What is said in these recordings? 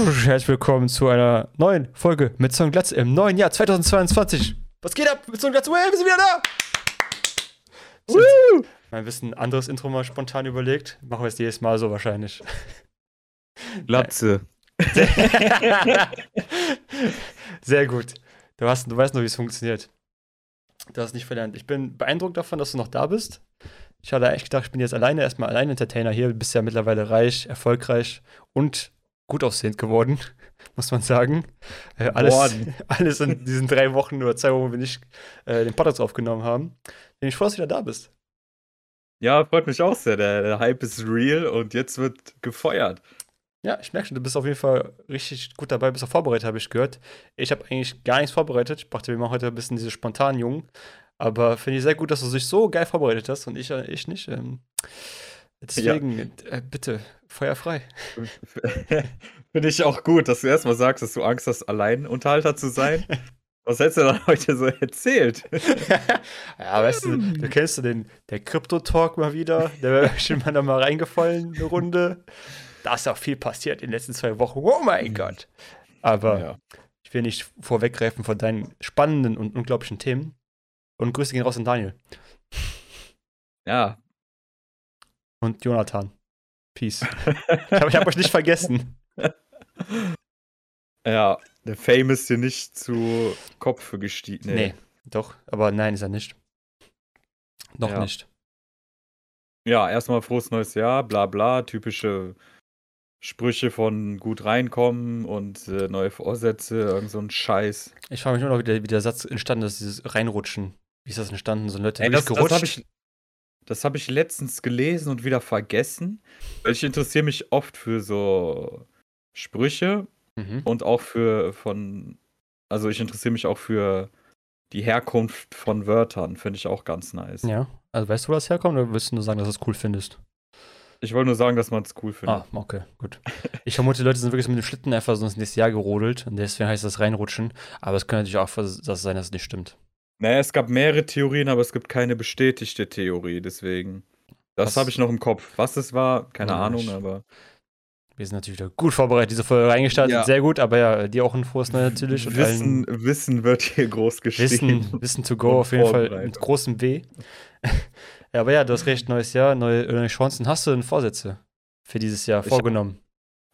Herzlich willkommen zu einer neuen Folge mit Song Glatz im neuen Jahr 2022. Was geht ab mit Song Glatz? Hey, wir sind wieder da! Woo! Mal ein bisschen anderes Intro mal spontan überlegt. Machen wir es jedes Mal so wahrscheinlich. Glatze. Sehr gut. Du, hast, du weißt noch, wie es funktioniert. Du hast nicht verlernt. Ich bin beeindruckt davon, dass du noch da bist. Ich hatte echt gedacht, ich bin jetzt alleine, erstmal allein Entertainer hier. Du bist ja mittlerweile reich, erfolgreich und gut aussehend geworden, muss man sagen. Äh, alles, alles in diesen drei Wochen oder zwei Wochen, wo wir nicht äh, den Podcast aufgenommen haben. Bin ich froh, dass du wieder da bist. Ja, freut mich auch sehr. Der, der Hype ist real und jetzt wird gefeuert. Ja, ich merke schon, du bist auf jeden Fall richtig gut dabei, bist auch vorbereitet, habe ich gehört. Ich habe eigentlich gar nichts vorbereitet. Ich dachte, wir machen heute ein bisschen diese spontanen Jungen. Aber finde ich sehr gut, dass du dich so geil vorbereitet hast und ich, äh, ich nicht. Ähm, deswegen, ja. äh, bitte, feuerfrei. finde ich auch gut, dass du erstmal sagst, dass du Angst hast, allein Unterhalter zu sein. Was hättest du dann heute so erzählt? ja, weißt du, du kennst du den, der Krypto-Talk mal wieder. Der wäre schon mal da mal reingefallen, eine Runde. Da ist auch viel passiert in den letzten zwei Wochen. Oh mein Gott. Aber ja. ich will nicht vorweggreifen von deinen spannenden und unglaublichen Themen. Und Grüße gehen raus an Daniel. Ja. Und Jonathan. Peace. ich habe hab euch nicht vergessen. Ja, der Fame ist dir nicht zu Kopf gestiegen. Nee. nee. doch, aber nein, ist er nicht. Noch ja. nicht. Ja, erstmal frohes neues Jahr, bla bla, typische Sprüche von gut reinkommen und äh, neue Vorsätze, irgend so ein Scheiß. Ich frage mich immer noch, wie der, wie der Satz entstanden ist, dieses Reinrutschen. Wie ist das entstanden? So Leute Ey, das, das habe ich, hab ich letztens gelesen und wieder vergessen. Ich interessiere mich oft für so Sprüche mhm. und auch für von, also ich interessiere mich auch für die Herkunft von Wörtern, finde ich auch ganz nice. Ja, also weißt du, wo das herkommt oder willst du nur sagen, dass du es cool findest? Ich wollte nur sagen, dass man es cool findet. Ah, okay, gut. Ich vermute, die Leute sind wirklich mit dem Schlitten einfach so ins nächste Jahr gerodelt und deswegen heißt das reinrutschen. Aber es könnte natürlich auch das sein, dass es nicht stimmt. Naja, es gab mehrere Theorien, aber es gibt keine bestätigte Theorie, deswegen. Das habe ich noch im Kopf. Was es war, keine ja, Ahnung, aber. Wir sind natürlich wieder gut vorbereitet, diese Folge reingestartet, ja. sehr gut, aber ja, dir auch ein frohes natürlich. Und Wissen, Wissen wird hier groß geschrieben. Wissen, Wissen to go, auf jeden Fall mit großem W. ja, aber ja, du hast recht, neues Jahr, neue, neue Chancen. Hast du denn Vorsätze für dieses Jahr ich vorgenommen?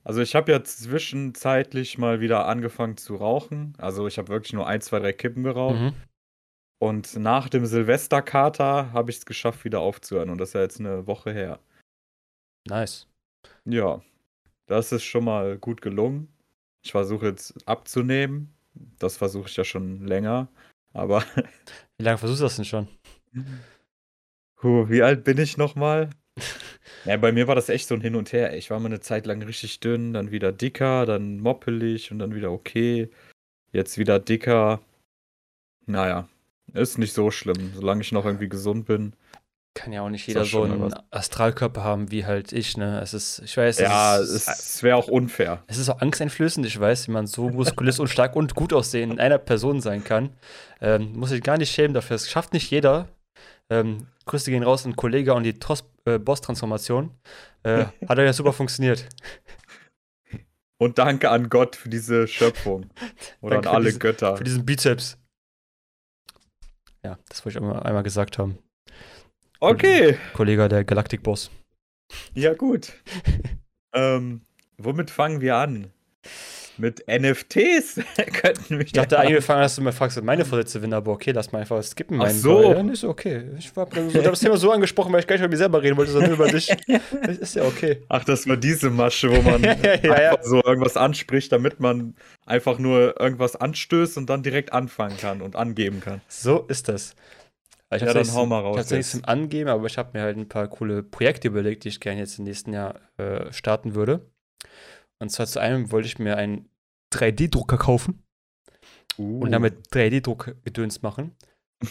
Hab, also ich habe ja zwischenzeitlich mal wieder angefangen zu rauchen. Also ich habe wirklich nur ein, zwei, drei Kippen geraucht. Mhm. Und nach dem Silvesterkater habe ich es geschafft, wieder aufzuhören. Und das ist ja jetzt eine Woche her. Nice. Ja, das ist schon mal gut gelungen. Ich versuche jetzt abzunehmen. Das versuche ich ja schon länger. Aber. Wie lange versuchst du das denn schon? Puh, wie alt bin ich nochmal? ja, bei mir war das echt so ein Hin und Her. Ich war mal eine Zeit lang richtig dünn, dann wieder dicker, dann moppelig und dann wieder okay. Jetzt wieder dicker. Naja, ist nicht so schlimm, solange ich noch irgendwie gesund bin. Kann ja auch nicht jeder so einen Astralkörper haben wie halt ich, ne? Es ist, ich weiß. Ja, es, es wäre auch unfair. Es ist auch angsteinflößend, ich weiß, wie man so muskulös und stark und gut aussehen in einer Person sein kann. Ähm, muss ich gar nicht schämen dafür. Es schafft nicht jeder. Ähm, Grüße gehen raus an Kollege und die äh, Boss-Transformation. Äh, hat ja super funktioniert. Und danke an Gott für diese Schöpfung. Oder an alle diese, Götter. Für diesen Bizeps. Ja, das wollte ich einmal, einmal gesagt haben. Okay. Kollege der Galaktik-Boss. Ja, gut. ähm, womit fangen wir an? Mit NFTs könnten wir. Ich dachte eigentlich, fangen, dass du mal fragst, meine Vorsätze sind, aber okay, lass mal einfach skippen. Ach so. Ja, ist okay. Ich habe das Thema so angesprochen, weil ich gar nicht über mich selber reden wollte, sondern über dich. Das ist ja okay. Ach, das war diese Masche, wo man ja, einfach so irgendwas anspricht, damit man einfach nur irgendwas anstößt und dann direkt anfangen kann und angeben kann. So ist das. Ich ja, dann hau mal raus. Tatsächlich zum Angeben, aber ich habe mir halt ein paar coole Projekte überlegt, die ich gerne jetzt im nächsten Jahr äh, starten würde. Und zwar zu einem wollte ich mir einen 3D-Drucker kaufen uh. und damit 3D-Druck-Gedöns machen.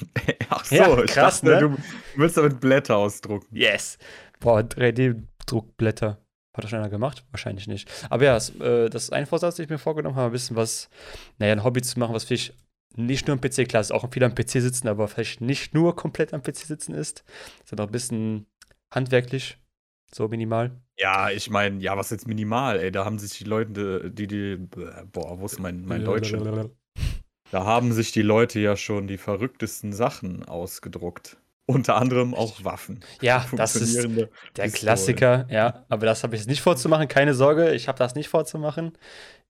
Ach so, ja, krass, dachte, ne? Du willst damit Blätter ausdrucken. Yes. Boah, 3D-Druckblätter. Hat das schon einer gemacht? Wahrscheinlich nicht. Aber ja, das, äh, das ist ein Vorsatz, den ich mir vorgenommen habe, ein bisschen was, naja, ein Hobby zu machen, was vielleicht nicht nur am PC, klar, ist auch viel am PC sitzen, aber vielleicht nicht nur komplett am PC sitzen ist, sondern auch ein bisschen handwerklich so minimal. Ja, ich meine, ja, was jetzt minimal, ey, da haben sich die Leute, die, die, boah, wo ist mein, mein Deutsch? Da haben sich die Leute ja schon die verrücktesten Sachen ausgedruckt. Unter anderem auch Waffen. Ja, das ist der Pistolen. Klassiker, ja. Aber das habe ich jetzt nicht vorzumachen, keine Sorge, ich habe das nicht vorzumachen.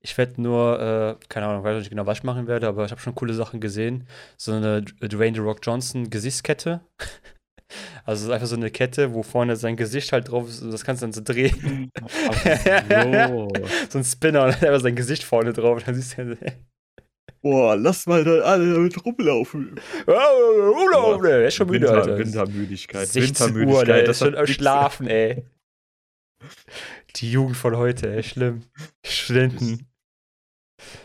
Ich werde nur, äh, keine Ahnung, weiß nicht genau, was ich machen werde, aber ich habe schon coole Sachen gesehen. So eine Dwayne The Rock Johnson Gesichtskette. Also es ist einfach so eine Kette, wo vorne sein Gesicht halt drauf ist, das kannst du dann so drehen. Ach so. so ein Spinner und dann einfach sein Gesicht vorne drauf. Dann siehst du, Boah, lass mal da alle damit rumlaufen. oh, Urlaub, ey, er ist schon müde, Winter, Alter. Wintermüdigkeit. 16 Uhr, Wintermüdigkeit. der ist das schon hat am Schlafen, ey. Die Jugend von heute, ey, schlimm. Studenten.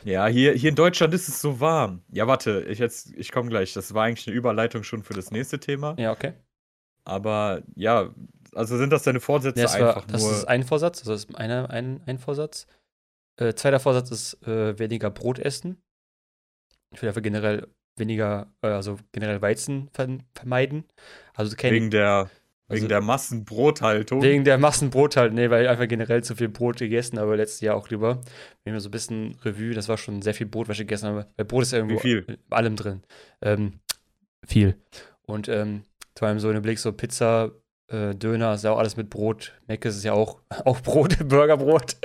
Ja, hier, hier in Deutschland ist es so warm. Ja, warte, ich, jetzt- ich komme gleich. Das war eigentlich eine Überleitung schon für das nächste Thema. Ja, okay. Aber ja, also sind das deine Vorsätze Ja, das, war, einfach das nur. ist ein Vorsatz, also das ist eine, ein, ein Vorsatz. Äh, zweiter Vorsatz ist äh, weniger Brot essen. Ich will einfach generell weniger, äh, also generell Weizen ver vermeiden. Also kein, wegen der, also- wegen der Massenbrothaltung. wegen der Massenbrot halt, nee, weil ich einfach generell zu viel Brot gegessen habe, letztes Jahr auch lieber. Wenn wir so ein bisschen Revue, das war schon sehr viel Brot, was ich gegessen habe. Weil Brot ist ja irgendwo Wie viel? in allem drin. Ähm, viel. Und ähm, vor allem so in Blick so Pizza, äh, Döner ist ja auch alles mit Brot. Meckes ist ja auch, auch Brot, Burgerbrot.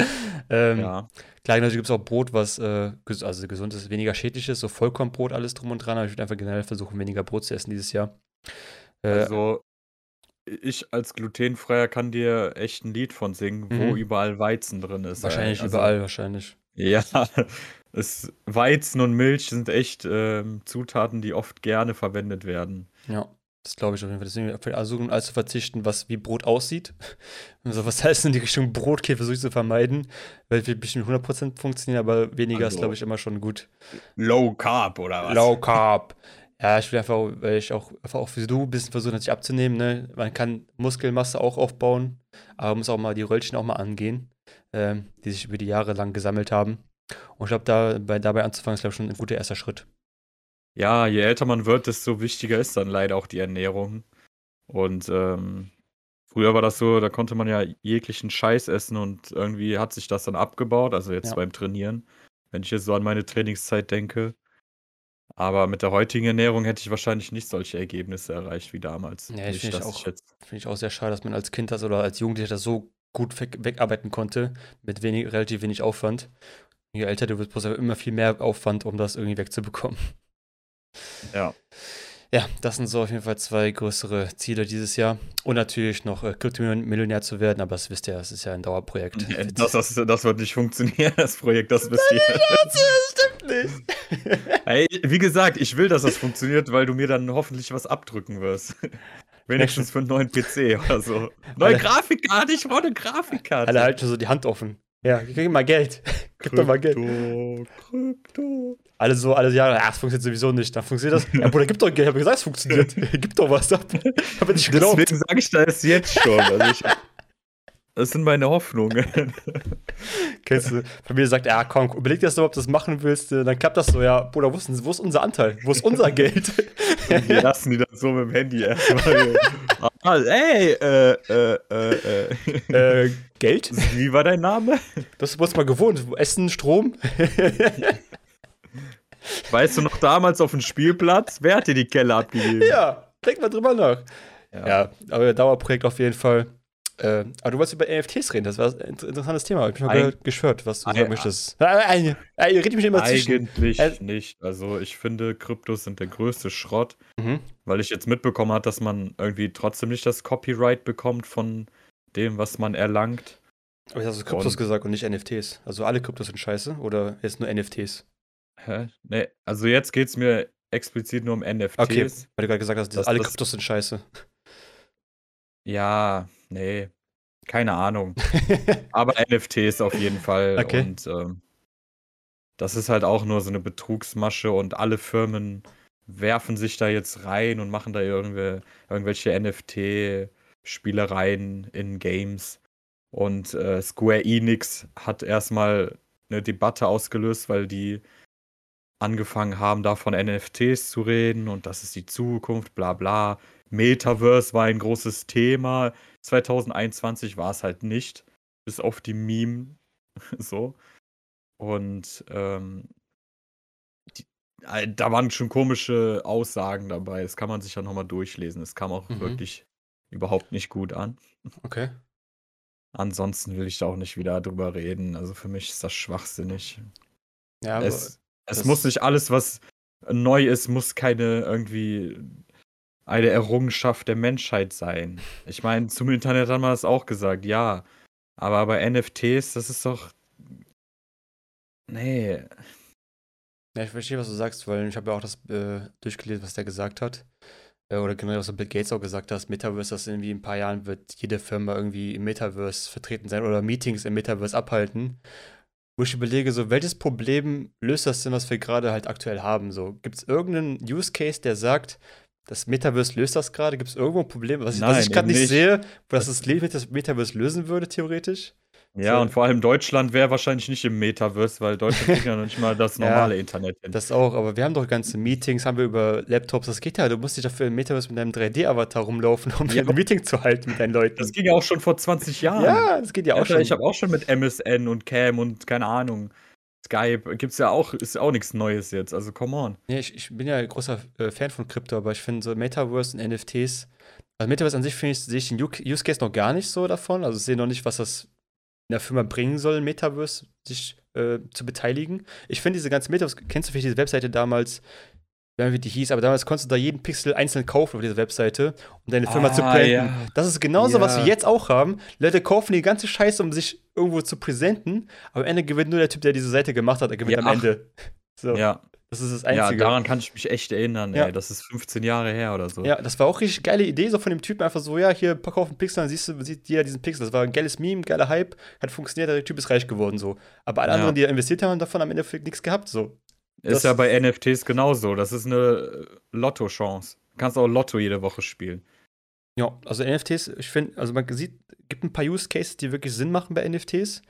Ähm, ja. Klar, natürlich gibt es auch Brot, was äh, ges also gesund ist, weniger schädlich ist, so Vollkornbrot, alles drum und dran. Aber ich würde einfach generell versuchen, weniger Brot zu essen dieses Jahr. Äh, Also, ich als Glutenfreier kann dir echt ein Lied von singen, wo Mhm. überall Weizen drin ist. wahrscheinlich Also, überall, wahrscheinlich. Ja, es, Weizen und Milch sind echt ähm, Zutaten, die oft gerne verwendet werden. Ja, das glaube ich auf jeden Fall. Deswegen versuchen, alles zu verzichten, was wie Brot aussieht. Also, was heißt in die Richtung Brotkäse versuche ich zu vermeiden, weil es wird bestimmt 100% funktionieren, aber weniger ist, Also- glaube ich, immer schon gut. Low Carb oder was? Low Carb. Ja, ich will einfach, weil ich auch, einfach auch wie du ein bisschen versuchen, sich abzunehmen. Ne? Man kann Muskelmasse auch aufbauen, aber man muss auch mal die Röllchen auch mal angehen, ähm, die sich über die Jahre lang gesammelt haben. Und ich glaube, da, bei, dabei anzufangen, ist, glaube ich, schon ein guter erster Schritt. Ja, je älter man wird, desto wichtiger ist dann leider auch die Ernährung. Und ähm, früher war das so, da konnte man ja jeglichen Scheiß essen und irgendwie hat sich das dann abgebaut, also jetzt Ja. beim Trainieren, wenn ich jetzt so an meine Trainingszeit denke. Aber mit der heutigen Ernährung hätte ich wahrscheinlich nicht solche Ergebnisse erreicht wie damals. Ja, ich finde ich auch- ich jetzt. Finde ich auch sehr schade, dass man als Kind das oder als Jugendlicher das so gut weg, wegarbeiten konnte, mit wenig, relativ wenig Aufwand. Je älter du wirst, brauchst du immer viel mehr Aufwand, um das irgendwie wegzubekommen. Ja. Ja, das sind so auf jeden Fall zwei größere Ziele dieses Jahr. Und natürlich noch äh, Kryptomillionär zu werden, aber das wisst ihr, das ist ja ein Dauerprojekt. Das, das, das wird nicht funktionieren, das Projekt, das wisst ihr. stimmt nicht. Ey, wie gesagt, ich will, dass das funktioniert, weil du mir dann hoffentlich was abdrücken wirst. Wenigstens für einen neuen PC oder so. Neue Alle- Grafikkarte, ich brauche eine Grafikkarte. Alle halten schon so die Hand offen. Ja, gib mal Geld. Gib doch mal Geld. Krypto, Krypto. Alle so, alle Jahre, ja, es funktioniert sowieso nicht. Dann funktioniert das. Ja, Bruder, gib doch Geld. Ich habe gesagt, es funktioniert. gib doch was ab. Ich habe nicht geglaubt. Deswegen sage ich das jetzt schon. Also ich, das sind meine Hoffnungen. Kennst du, Familie sagt, ja, komm, überleg dir das doch, ob du das machen willst. äh, Dann klappt das so, ja, Bruder, wo ist, wo ist unser Anteil? Wo ist unser Geld? Wir lassen die dann so mit dem Handy erstmal. ah, ey, äh, äh, äh, äh. äh, Geld? Wie war dein Name? Das wurde mal gewohnt. Essen, Strom? Weißt du noch damals auf dem Spielplatz? Wer hat dir die Kelle abgegeben? ja, denk mal drüber nach. Ja, aber Dauerprojekt auf jeden Fall. Äh, aber du wolltest über NFTs reden, das war ein inter- interessantes Thema. Hab ich mich mal geschwört, was du sagen möchtest. Ihr redet mich immer zwischen. Eigentlich Äh, nicht. Also ich finde, Kryptos sind der größte Schrott, Mhm. weil ich jetzt mitbekommen habe, dass man irgendwie trotzdem nicht das Copyright bekommt von dem, was man erlangt. Aber jetzt hast du Kryptos Und- gesagt und nicht NFTs. Also alle Kryptos sind scheiße oder jetzt nur NFTs? Hä? Nee, also jetzt geht es mir explizit nur um NFTs. Okay, weil du gerade gesagt hast, Das- alle das- Kryptos sind scheiße. Ja, nee, keine Ahnung. Aber NFTs auf jeden Fall. Okay. Und ähm, das ist halt auch nur so eine Betrugsmasche und alle Firmen werfen sich da jetzt rein und machen da irgendwelche, irgendwelche NFT-Spielereien in Games. Und äh, Square Enix hat erstmal eine Debatte ausgelöst, weil die angefangen haben, da von NFTs zu reden und das ist die Zukunft, bla bla. Metaverse war ein großes Thema. 2021 war es halt nicht. Bis auf die Meme. so. Und ähm, die, äh, da waren schon komische Aussagen dabei. Das kann man sich ja nochmal durchlesen. Es kam auch Mhm. wirklich überhaupt nicht gut an. Okay. Ansonsten will ich da auch nicht wieder drüber reden. Also für mich ist das schwachsinnig. Ja, aber Es, es das- muss nicht alles, was neu ist, muss keine irgendwie eine Errungenschaft der Menschheit sein. Ich meine, zum Internet haben wir das auch gesagt, ja. Aber bei NFTs, das ist doch. Nee. Ja, ich verstehe, was du sagst, weil ich habe ja auch das äh, durchgelesen, was der gesagt hat. Äh, oder generell, was Bill Gates auch gesagt hat, das Metaverse, dass irgendwie in ein paar Jahren wird jede Firma irgendwie im Metaverse vertreten sein oder Meetings im Metaverse abhalten. Wo ich überlege, so, welches Problem löst das denn, was wir gerade halt aktuell haben? So, gibt es irgendeinen Use Case, der sagt, das Metaverse löst das gerade? Gibt es irgendwo ein Problem, was ich, Nein, ich gerade eben nicht sehe, was das Leben das Metaverse lösen würde, theoretisch? Ja, So. und vor allem Deutschland wäre wahrscheinlich nicht im Metaverse, weil Deutschland kriegt ja noch nicht mal das Ja, normale Internet hin. Das auch, aber wir haben doch ganze Meetings, haben wir über Laptops, das geht ja, du musst dich dafür im Metaverse mit deinem 3D-Avatar rumlaufen, um Ja, ein Meeting zu halten mit deinen Leuten. Das ging ja auch schon vor 20 Jahren. ja, das geht ja auch Alter, schon. Ich habe auch schon mit MSN und Cam und keine Ahnung. Skype gibt's ja auch, ist ja auch nichts Neues jetzt. Also come on. Nee, ich, ich bin ja ein großer äh, Fan von Krypto, aber ich finde so Metaverse und NFTs, also Metaverse an sich finde ich, sehe ich den Use Case noch gar nicht so davon. Also ich sehe noch nicht, was das der Firma bringen soll, Metaverse sich äh, zu beteiligen. Ich finde diese ganze Metaverse, kennst du vielleicht diese Webseite damals, ich weiß nicht, wie die hieß, aber damals konntest du da jeden Pixel einzeln kaufen auf dieser Webseite, um deine Firma zu Ah, branden. ja. Das ist genauso, was Ja. wir jetzt auch haben. Leute kaufen die ganze Scheiße, um sich irgendwo zu präsenten, aber am Ende gewinnt nur der Typ, der diese Seite gemacht hat, der gewinnt Ja, am ach. Ende. So, Ja, das ist das ja, Einzige. daran kann ich mich echt erinnern, Ja. ey. Das ist 15 Jahre her oder so. Ja, das war auch richtig geile Idee, so von dem Typen einfach so, ja, hier, pack auf einen Pixel, dann siehst du, sieht jeder diesen Pixel. Das war ein geiles Meme, geiler Hype, hat funktioniert, der Typ ist reich geworden, so. Aber alle Ja. anderen, die da investiert haben, haben davon am Ende nichts gehabt, so. Ist das- ja bei NFTs genauso. Das ist eine äh, Lotto-Chance. Du kannst auch Lotto jede Woche spielen. Ja, also NFTs, ich finde, also man sieht, gibt ein paar Use Cases, die wirklich Sinn machen bei NFTs.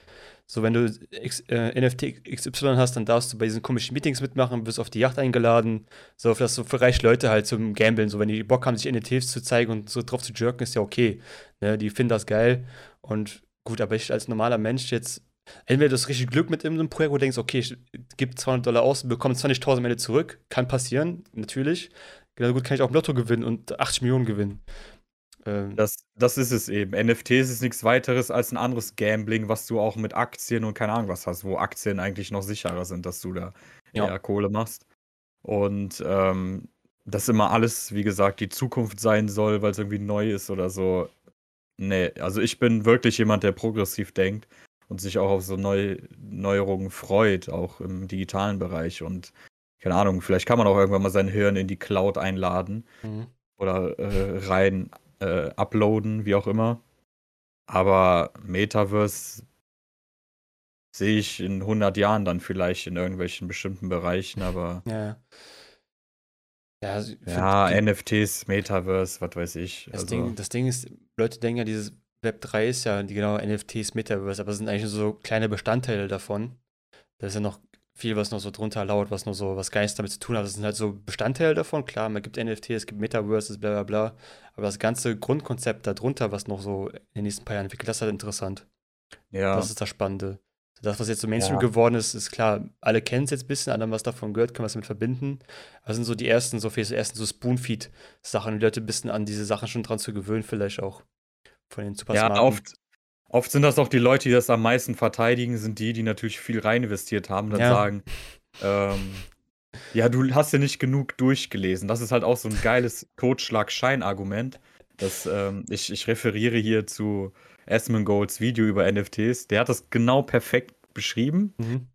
So, wenn du X, äh, NFT XY hast, dann darfst du bei diesen komischen Meetings mitmachen, wirst auf die Yacht eingeladen. So, das so für reiche Leute halt zum Gambeln. So, wenn die Bock haben, sich NFTs zu zeigen und so drauf zu jerken, ist ja okay. Ne, die finden das geil. Und gut, aber ich als normaler Mensch jetzt, entweder du hast richtig Glück mit irgendeinem Projekt, wo du denkst, okay, ich gebe 200 Dollar aus und bekomme 20.000 am Ende zurück. Kann passieren, natürlich. Genauso gut kann ich auch im Lotto gewinnen und 80 Millionen gewinnen. Ähm, Das, das ist es eben. NFTs ist nichts weiteres als ein anderes Gambling, was du auch mit Aktien und keine Ahnung was hast, wo Aktien eigentlich noch sicherer sind, dass du da Ja. eher Kohle machst. Und ähm, das immer alles, wie gesagt, die Zukunft sein soll, weil es irgendwie neu ist oder so. Nee, also ich bin wirklich jemand, der progressiv denkt und sich auch auf so Neu Neuerungen freut, auch im digitalen Bereich. Und keine Ahnung, vielleicht kann man auch irgendwann mal sein Hirn in die Cloud einladen mhm. oder äh, rein äh, uploaden, wie auch immer. Aber Metaverse sehe ich in 100 Jahren dann vielleicht in irgendwelchen bestimmten Bereichen, aber Ja, ja. Ja, also ja, die- NFTs, Metaverse, was weiß ich. das, Also, Ding, das Ding ist, Leute denken ja, dieses Web 3 ist ja die genau NFTs, Metaverse, aber es sind eigentlich so kleine Bestandteile davon. Da ist ja noch viel, was noch so drunter lauert, was noch so was Geist damit zu tun hat. Das sind halt so Bestandteile davon. Klar, man gibt NFTs, es gibt Metaverses, bla bla bla. Aber das ganze Grundkonzept darunter, was noch so in den nächsten paar Jahren entwickelt, das ist halt interessant. ja, Das ist das Spannende. Das, was jetzt so Mainstream Ja. geworden ist, ist klar, alle kennen es jetzt ein bisschen, alle haben was davon gehört, können was damit verbinden. Das sind so die ersten, so vielleicht so ersten so Spoonfeed-Sachen, die Leute ein bisschen an diese Sachen schon dran zu gewöhnen, vielleicht auch. Von den super ja oft, oft sind das auch die Leute, die das am meisten verteidigen, sind die, die natürlich viel rein investiert haben, dann Ja. sagen, ähm, ja, du hast ja nicht genug durchgelesen. Das ist halt auch so ein geiles Totschlag-Schein-Argument. Ähm, ich, ich referiere hier zu Asmongolds Video über NFTs. Der hat das genau perfekt beschrieben. Mhm.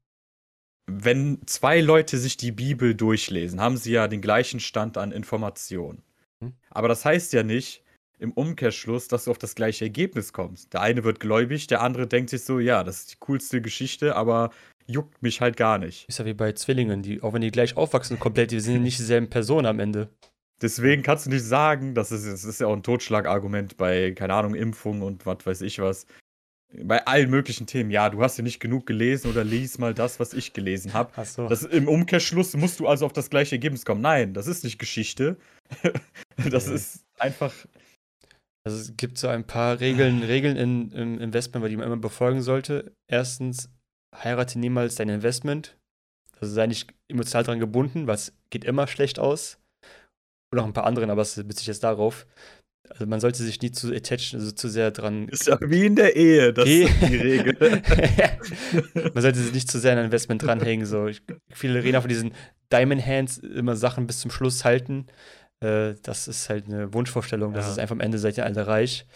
Wenn zwei Leute sich die Bibel durchlesen, haben sie ja den gleichen Stand an Informationen. Mhm. Aber das heißt ja nicht im Umkehrschluss, dass du auf das gleiche Ergebnis kommst. Der eine wird gläubig, der andere denkt sich so, ja, das ist die coolste Geschichte, aber juckt mich halt gar nicht. Ist ja wie bei Zwillingen, die, auch wenn die gleich aufwachsen komplett, die sind nicht dieselben Personen am Ende. Deswegen kannst du nicht sagen, das ist, das ist ja auch ein Totschlagargument bei, keine Ahnung, Impfung und was weiß ich was. Bei allen möglichen Themen. Ja, du hast ja nicht genug gelesen oder lies mal das, was ich gelesen habe. So. Das, Im Umkehrschluss musst du also auf das gleiche Ergebnis kommen. Nein, das ist nicht Geschichte. das Nee. ist einfach. Also es gibt so ein paar Regeln, Regeln in, im Investment, die man immer befolgen sollte. Erstens, heirate niemals dein Investment. Also sei nicht emotional daran gebunden, es geht immer schlecht aus. Und auch ein paar anderen, aber es bezieht sich jetzt darauf. Also man sollte sich nie zu attachen, also zu sehr dran. Ist ja wie in der Ehe, das Geh- ist die Regel. man sollte sich nicht zu sehr an ein Investment dranhängen. So. Ich, viele reden auch von diesen Diamond Hands, immer Sachen bis zum Schluss halten. Äh, das ist halt eine Wunschvorstellung. Das Ja. ist einfach am Ende seid ihr alle reich.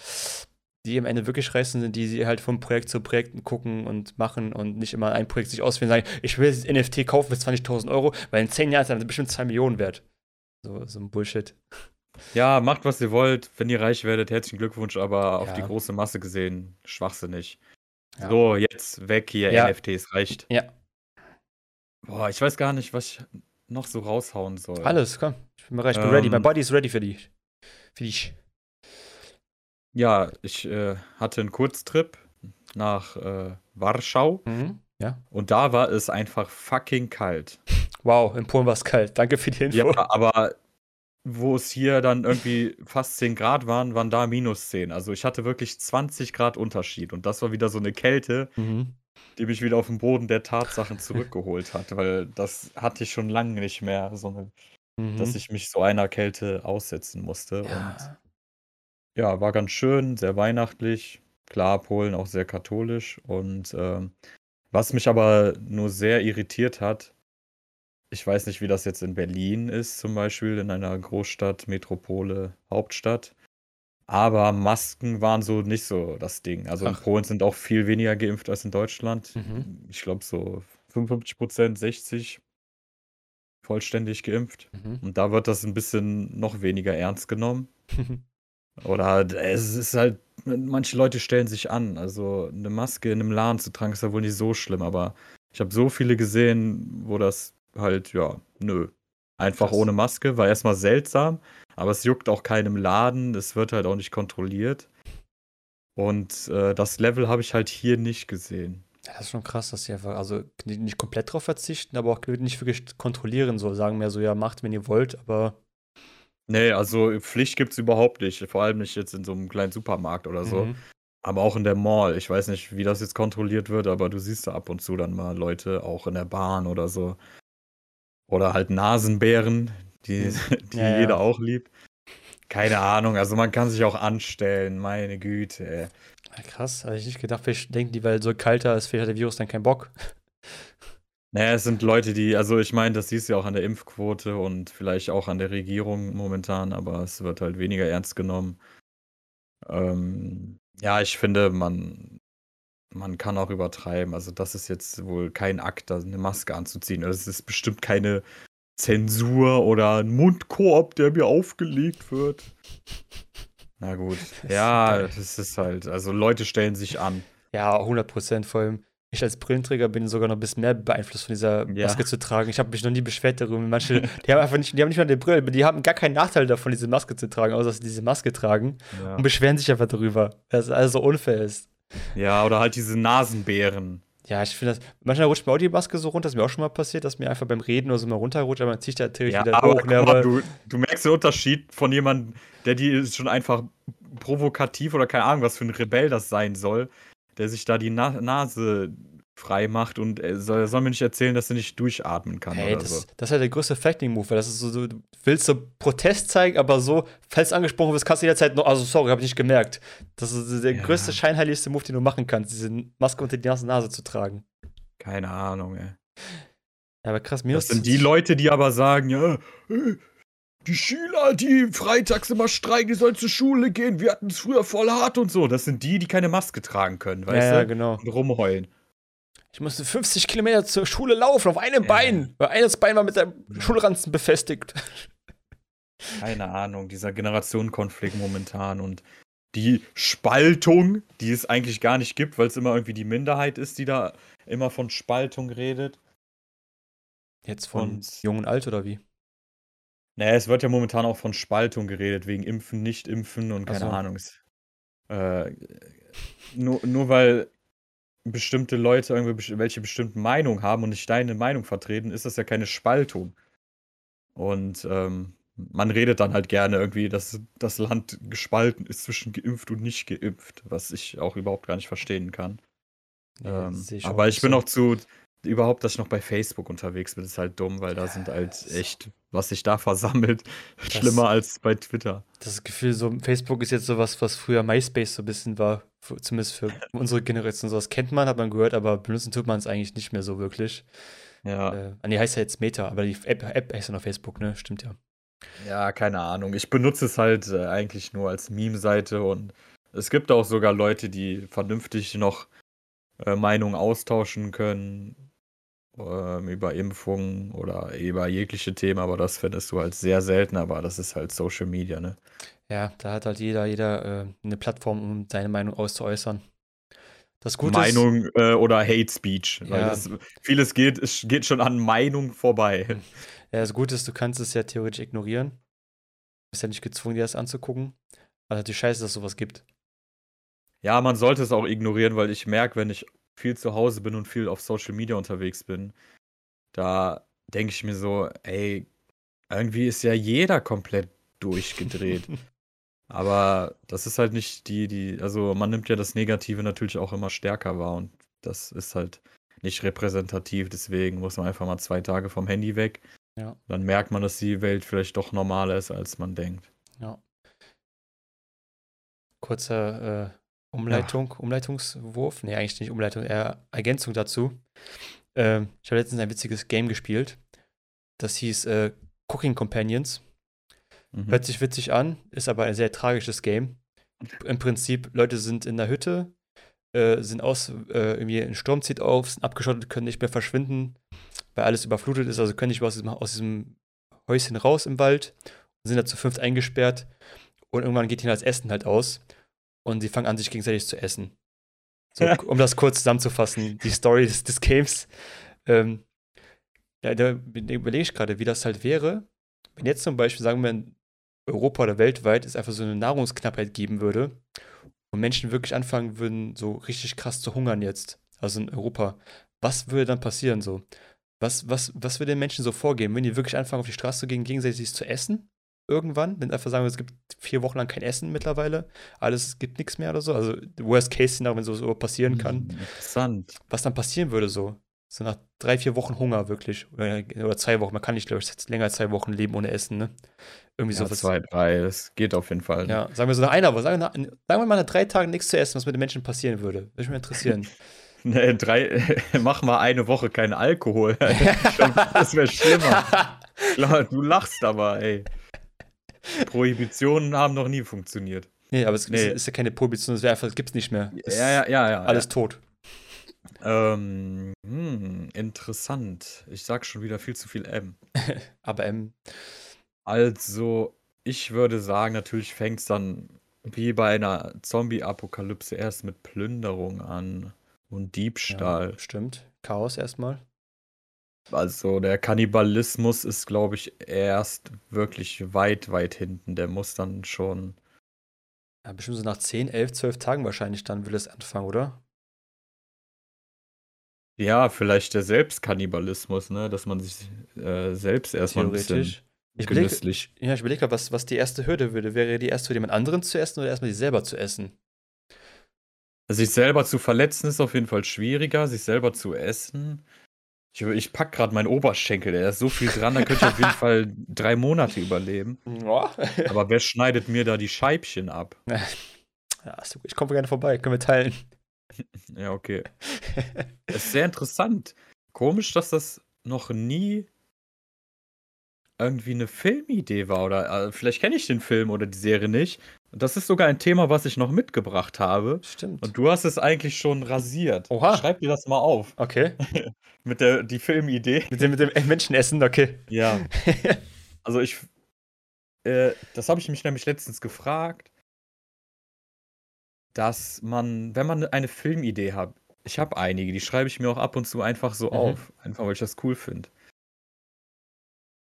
Die am Ende wirklich reich sind, die, die halt von Projekt zu Projekt gucken und machen und nicht immer ein Projekt sich auswählen und sagen, ich will das NFT kaufen für 20.000 Euro, weil in 10 Jahren ist das bestimmt 2 Millionen wert. So, so ein Bullshit. Ja, macht, was ihr wollt. Wenn ihr reich werdet, herzlichen Glückwunsch, aber auf Ja. die große Masse gesehen, schwachsinnig. Ja. So, jetzt weg hier, Ja. NFTs, reicht. Ja. Boah, ich weiß gar nicht, was ich noch so raushauen soll. Alles, komm. Ich bin bereit, ich bin Ähm. ready. My body is ready für dich. Für dich. Ja, ich äh, hatte einen Kurztrip nach äh, Warschau Mhm. Ja. und da war es einfach fucking kalt. Wow, in Polen war es kalt. Danke für die Info. Ja, aber wo es hier dann irgendwie fast 10 Grad waren, waren da minus 10. Also ich hatte wirklich 20 Grad Unterschied und das war wieder so eine Kälte, Mhm. Die mich wieder auf den Boden der Tatsachen zurückgeholt hat, weil das hatte ich schon lange nicht mehr, so Mhm. dass ich mich so einer Kälte aussetzen musste. Und ja. ja, war ganz schön, sehr weihnachtlich. Klar, Polen auch sehr katholisch. Und ähm, was mich aber nur sehr irritiert hat, ich weiß nicht, wie das jetzt in Berlin ist, zum Beispiel, in einer Großstadt, Metropole, Hauptstadt. Aber Masken waren so nicht so das Ding. Also in Ach. Polen sind auch viel weniger geimpft als in Deutschland. Mhm. Ich glaube so 55 Prozent, 60 vollständig geimpft. Mhm. Und da wird das ein bisschen noch weniger ernst genommen. Oder halt, es ist halt, manche Leute stellen sich an. Also eine Maske in einem Laden zu tragen, ist ja wohl nicht so schlimm, aber ich habe so viele gesehen, wo das halt, ja, nö. Einfach Krass. ohne Maske, war erstmal seltsam, aber es juckt auch keinem Laden, es wird halt auch nicht kontrolliert. Und äh, das Level habe ich halt hier nicht gesehen. Das ist schon krass, dass sie einfach, also nicht nicht komplett drauf verzichten, aber auch nicht wirklich kontrollieren, so sagen mehr so, ja, macht, wenn ihr wollt, aber Nee, also Pflicht gibt es überhaupt nicht. Vor allem nicht jetzt in so einem kleinen Supermarkt oder so. Mhm. Aber auch in der Mall. Ich weiß nicht, wie das jetzt kontrolliert wird, aber du siehst da ab und zu dann mal Leute, auch in der Bahn oder so. Oder halt Nasenbären, die, die Ja, ja. jeder auch liebt. Keine Ahnung, also man kann sich auch anstellen, meine Güte. Ey. Krass, hatte ich nicht gedacht, vielleicht denken die, weil so kalter ist, vielleicht hat der Virus dann keinen Bock. Naja, es sind Leute, die, also ich meine, das siehst du ja auch an der Impfquote und vielleicht auch an der Regierung momentan, aber es wird halt weniger ernst genommen. Ähm, ja, ich finde, man, man kann auch übertreiben. Also das ist jetzt wohl kein Akt, da eine Maske anzuziehen. Das ist bestimmt keine Zensur oder ein Mundkorb, der mir aufgelegt wird. Na gut. Ja, das ist halt, also Leute stellen sich an. Ja, 100 Prozent vor allem. Ich als Brillenträger bin sogar noch ein bisschen mehr beeinflusst von dieser Ja. Maske zu tragen. Ich habe mich noch nie beschwert darüber. Manche, die haben einfach nicht, die haben nicht mal eine Brille, die haben gar keinen Nachteil davon, diese Maske zu tragen, außer dass sie diese Maske tragen Ja. und beschweren sich einfach darüber, dass es alles so unfair ist. Ja, oder halt diese Nasenbären. Ja, ich finde das. Manchmal rutscht mir auch die Maske so runter, das ist mir auch schon mal passiert, dass mir einfach beim Reden oder so mal runterrutscht, aber man zieht da natürlich Ja, wieder aber hoch. guck Ne, mal, aber du, du merkst den Unterschied von jemandem, der die ist schon einfach provokativ oder keine Ahnung, was für ein Rebell das sein soll, der sich da die Na Nase frei macht und er soll, soll mir nicht erzählen, dass er nicht durchatmen kann hey, das, so. das ist halt der größte Fighting-Move, weil das ist so, so, du willst so Protest zeigen, aber so, falls angesprochen wirst, kannst du jederzeit noch, also sorry, habe ich nicht gemerkt. Das ist der Ja. größte, scheinheiligste Move, den du machen kannst, diese Maske unter die Nase, Nase zu tragen. Keine Ahnung, ey. Ja, aber krass, mir Das sind die Leute, die aber sagen, ja, äh, die Schüler, die freitags immer streiken, die sollen zur Schule gehen, wir hatten es früher voll hart und so. Das sind die, die keine Maske tragen können, Ja, weißt ja, du? genau. Und rumheulen. Ich musste 50 Kilometer zur Schule laufen, auf einem Ja. Bein, weil eines Bein war mit der Schulranzen befestigt. Keine Ahnung, dieser Generationenkonflikt momentan und die Spaltung, die es eigentlich gar nicht gibt, weil es immer irgendwie die Minderheit ist, die da immer von Spaltung redet. Jetzt von Und- Jung und Alt oder wie? Naja, es wird ja momentan auch von Spaltung geredet, wegen Impfen, Nicht-Impfen und keine so. Ahnung. Äh, nur, nur weil bestimmte Leute irgendwie welche bestimmten Meinung haben und nicht deine Meinung vertreten, ist das ja keine Spaltung. Und ähm, man redet dann halt gerne irgendwie, dass das Land gespalten ist zwischen geimpft und nicht geimpft, was ich auch überhaupt gar nicht verstehen kann. Ja, Ähm, ich aber ich bin so. auch zu, überhaupt, dass ich noch bei Facebook unterwegs bin, ist halt dumm, weil da sind halt echt, was sich da versammelt, schlimmer als bei Twitter. Das Gefühl, so Facebook ist jetzt sowas, was früher MySpace so ein bisschen war, für, zumindest für unsere Generation. Sowas kennt man, hat man gehört, aber benutzen tut man es eigentlich nicht mehr so wirklich. Ja, Äh, ah, nee, heißt ja jetzt Meta, aber die App, App heißt ja noch Facebook, ne? Stimmt ja. ja, keine Ahnung. Ich benutze es halt äh, eigentlich nur als Meme-Seite und es gibt auch sogar Leute, die vernünftig noch äh, Meinungen austauschen können ähm, über Impfungen oder über jegliche Themen, aber das findest du halt sehr selten, aber das ist halt Social Media, ne? Ja, da hat halt jeder, jeder äh, eine Plattform, um seine Meinung auszuäußern. Das Gute Meinung äh, oder Hate Speech. Ja. das, vieles geht, es geht schon an Meinung vorbei. ist, ja, das Gute ist, du kannst es ja theoretisch ignorieren. Du bist ja nicht gezwungen, dir das anzugucken. Also die Scheiße, dass es sowas gibt. Ja, man sollte es auch ignorieren, weil ich merke, wenn ich viel zu Hause bin und viel auf Social Media unterwegs bin, da denke ich mir so, ey, irgendwie ist ja jeder komplett durchgedreht. Aber das ist halt nicht die, die, also man nimmt ja das Negative natürlich auch immer stärker wahr und das ist halt nicht repräsentativ, deswegen muss man einfach mal zwei Tage vom Handy weg. Ja. Dann merkt man, dass die Welt vielleicht doch normaler ist, als man denkt. Ja. Kurzer äh, Umleitung, Umleitungswurf. Nee, eigentlich nicht Umleitung, eher Ergänzung dazu. Ähm, ich habe letztens ein witziges Game gespielt. Das hieß äh, Cooking Companions. Mhm. Hört sich witzig an, ist aber ein sehr tragisches Game. Im Prinzip, Leute sind in der Hütte, äh, sind aus, äh, irgendwie ein Sturm zieht auf, sind abgeschottet, können nicht mehr verschwinden, weil alles überflutet ist, also können nicht mehr aus diesem, aus diesem Häuschen raus im Wald und sind da zu fünft eingesperrt und irgendwann geht ihnen das Essen halt aus und sie fangen an, sich gegenseitig zu essen. So, um das kurz zusammenzufassen, die Story des, des Games. Ähm, ja, da überlege ich gerade, wie das halt wäre, wenn jetzt zum Beispiel, sagen wir, in Europa oder weltweit es einfach so eine Nahrungsknappheit geben würde und Menschen wirklich anfangen würden, so richtig krass zu hungern jetzt, also in Europa, was würde dann passieren so? Was, was, was würde den Menschen so vorgehen, wenn die wirklich anfangen, auf die Straße zu gehen, gegenseitig zu essen? Irgendwann, wenn einfach sagen, es gibt vier Wochen lang kein Essen mittlerweile, alles, es gibt nichts mehr oder so. Also, Worst-Case-Szenario, wenn sowas so passieren kann. Hm, Interessant. Was dann passieren würde, so. So nach drei, vier Wochen Hunger wirklich. Oder, oder zwei Wochen. Man kann nicht, glaube ich, länger als zwei Wochen leben ohne Essen, ne? Irgendwie Ja, sowas. zwei, drei, das geht auf jeden Fall. Ja, sagen wir so nach einer Woche. Sagen wir, nach, sagen wir mal nach drei Tagen nichts zu essen, was mit den Menschen passieren würde. Würde mich mal interessieren. Nee, drei, mach mal eine Woche keinen Alkohol. das wäre schlimmer. Klar, Du lachst aber, ey. Prohibitionen haben noch nie funktioniert. nee, aber es Nee. ist, ist ja keine Prohibition, es wäre einfach, es gibt's nicht mehr. Es Ja, ja, ja, ja. Alles tot. Ja. Ähm, hm, interessant. Ich sag schon wieder viel zu viel M. Aber ähm, Also, ich würde sagen, natürlich fängt es dann wie bei einer Zombie-Apokalypse erst mit Plünderung an und Diebstahl. ja, stimmt. Chaos erstmal. Also der Kannibalismus ist, glaube ich, erst wirklich weit, weit hinten. Der muss dann schon. Ja, bestimmt so nach 10, 11, 12 Tagen wahrscheinlich dann will es anfangen, oder? Ja, vielleicht der Selbstkannibalismus, ne? Dass man sich äh, selbst erstmal ein bisschen Theoretisch. Ich überlege, genüsslich. ja, ich überlege gerade, was, was die erste Hürde würde. Wäre die erste Hürde, jemand anderen zu essen oder erstmal die selber zu essen? Sich selber zu verletzen ist auf jeden Fall schwieriger, sich selber zu essen. Ich, ich pack gerade meinen Oberschenkel, da ist so viel dran, da könnte ich auf jeden Fall drei Monate überleben. Ja. Aber wer schneidet mir da die Scheibchen ab? ja ich komme gerne vorbei, können wir teilen. Ja, okay. Das ist sehr interessant. Komisch, dass das noch nie irgendwie eine Filmidee war. Oder äh, vielleicht kenne ich den Film oder die Serie nicht. Und das ist sogar ein Thema, was ich noch mitgebracht habe. Stimmt. Und du hast es eigentlich schon rasiert. Oha. Schreib dir das mal auf. okay. Mit der die Filmidee. Mit dem, mit dem Menschenessen, okay. Ja. Also ich. Äh, das habe ich mich nämlich letztens gefragt. Dass man, wenn man eine Filmidee hat, ich habe einige, die schreibe ich mir auch ab und zu einfach so Mhm. auf. Einfach weil ich das cool finde.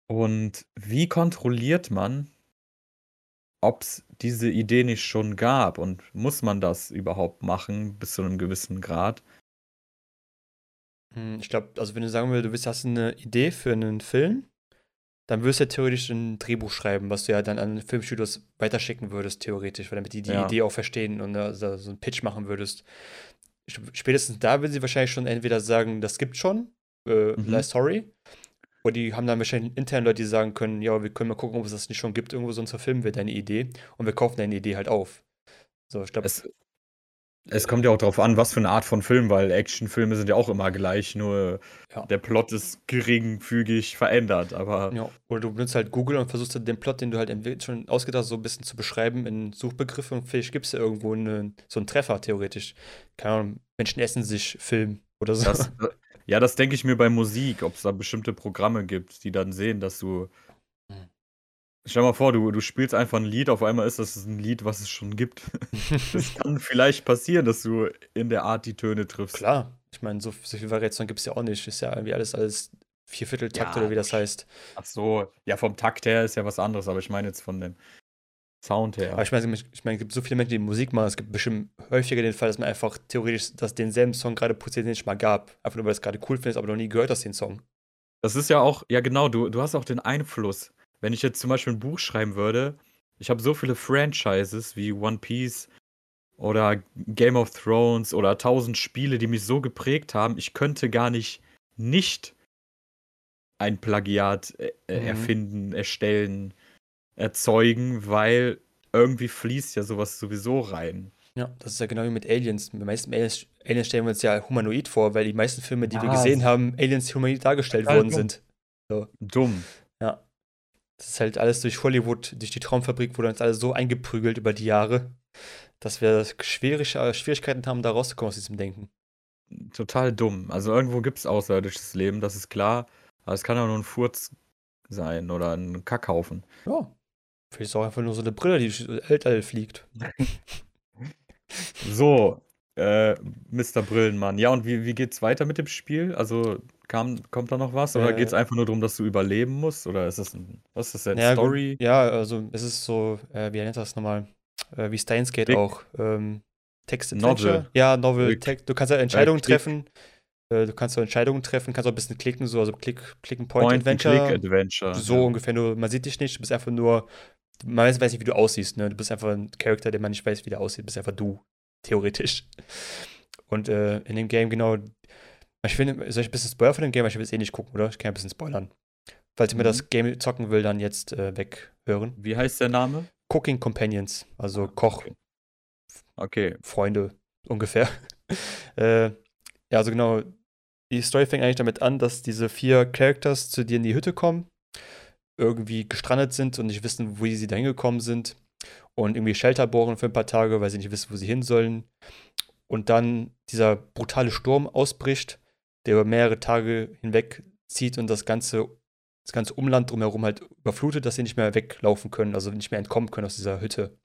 Und wie kontrolliert man, ob es diese Idee nicht schon gab? Und muss man das überhaupt machen bis zu einem gewissen Grad? Hm, Ich glaube, also wenn du sagen willst, du willst, hast eine Idee für einen Film dann würdest du ja theoretisch ein Drehbuch schreiben, was du ja dann an Filmstudios weiterschicken würdest, theoretisch, weil damit die die Ja. Idee auch verstehen und äh, so einen Pitch machen würdest. Sp- Spätestens da würden sie wahrscheinlich schon entweder sagen, das gibt schon, äh, Mhm. Life Oder die haben dann wahrscheinlich intern Leute, die sagen können, ja, wir können mal gucken, ob es das nicht schon gibt, irgendwo sonst verfilmen wir deine Idee und wir kaufen deine Idee halt auf. So, ich glaube, Es, es kommt ja auch darauf an, was für eine Art von Film, weil Actionfilme sind ja auch immer gleich, nur Ja. der Plot ist geringfügig verändert. Aber Ja, oder du benutzt halt Google und versuchst halt den Plot, den du halt schon ausgedacht hast, so ein bisschen zu beschreiben in Suchbegriffe und vielleicht gibt es ja irgendwo eine, so einen Treffer, theoretisch. Keine Ahnung, Menschen essen sich Film oder so. das, ja, das denke ich mir bei Musik, ob es da bestimmte Programme gibt, die dann sehen, dass du. Hm. Stell mal vor, du, du spielst einfach ein Lied, auf einmal ist das ein Lied, was es schon gibt. Das kann vielleicht passieren, dass du in der Art die Töne triffst. Klar, ich meine, so, so viel Variation gibt es ja auch nicht. Ist ja irgendwie alles alles Viervierteltakt Ja, oder wie das das- heißt. Ach so, ja, vom Takt her ist ja was anderes, aber ich meine jetzt von dem Sound her. Aber ich meine, ich meine, es gibt so viele Menschen, die Musik machen. Es gibt bestimmt häufiger den Fall, dass man einfach theoretisch dass denselben Song gerade produziert, den es schon mal gab. Einfach nur, weil es gerade cool findest, aber noch nie gehört hast, den Song. Das ist ja auch, ja genau, du, du hast auch den Einfluss. Wenn ich jetzt zum Beispiel ein Buch schreiben würde, ich habe so viele Franchises wie One Piece oder Game of Thrones oder tausend Spiele, die mich so geprägt haben, ich könnte gar nicht nicht ein Plagiat äh, äh, Mhm. erfinden, erstellen, erzeugen, weil irgendwie fließt ja sowas sowieso rein. Ja, das ist ja genau wie mit Aliens. Bei meisten Aliens, Aliens stellen wir uns ja humanoid vor, weil die meisten Filme, die wir Ja, gesehen so- haben, Aliens humanoid dargestellt worden dumm. sind. Dumm. Ja. Das ist halt alles durch Hollywood, durch die Traumfabrik, wurde uns alles so eingeprügelt über die Jahre, dass wir schwierig, Schwierigkeiten haben, da rauszukommen aus diesem Denken. Total dumm. Also irgendwo gibt es außerirdisches Leben, das ist klar. Aber es kann auch nur ein Furz sein oder ein Kackhaufen. Ja. Vielleicht ist es auch einfach nur so eine Brille, die Weltall fliegt. So, äh, Mr. Brillenmann. Ja, und wie, wie geht's weiter mit dem Spiel? Also kam, kommt da noch was? Oder Äh, geht's einfach nur darum, dass du überleben musst? Oder ist das ein, was ist das denn? Ja. Story? Ja, also es ist so, äh, wie nennt das nochmal? Äh, wie Steins Gate Click. auch. Ähm, Text Novel. Ja, Novel. Text. Du kannst ja Entscheidungen treffen. Äh, du kannst auch Entscheidungen treffen, kannst auch ein bisschen klicken, so, also Click and Point, Point Adventure. Click Adventure. so ja. ungefähr nur, man sieht dich nicht, du bist einfach nur, man weiß, weiß nicht, wie du aussiehst, ne? Du bist einfach ein Charakter, der man nicht weiß, wie der aussieht, du bist einfach du, theoretisch. Und äh, in dem Game genau, ich finde, soll ich ein bisschen spoilern von dem Game? Ich will es eh nicht gucken, oder? Ich kann ein bisschen spoilern. Falls ich mir Mhm. das Game zocken will, dann jetzt äh, weghören. Wie heißt der Name? Cooking Companions, also Koch, Okay. Okay. Freunde ungefähr. äh, ja, also genau, die Story fängt eigentlich damit an, dass diese vier Characters zu dir in die Hütte kommen, irgendwie gestrandet sind und nicht wissen, wie sie da hingekommen sind und irgendwie Shelter bohren für ein paar Tage, weil sie nicht wissen, wo sie hin sollen. Und dann dieser brutale Sturm ausbricht, der über mehrere Tage hinweg zieht und das ganze, das ganze Umland drumherum halt überflutet, dass sie nicht mehr weglaufen können, also nicht mehr entkommen können aus dieser Hütte.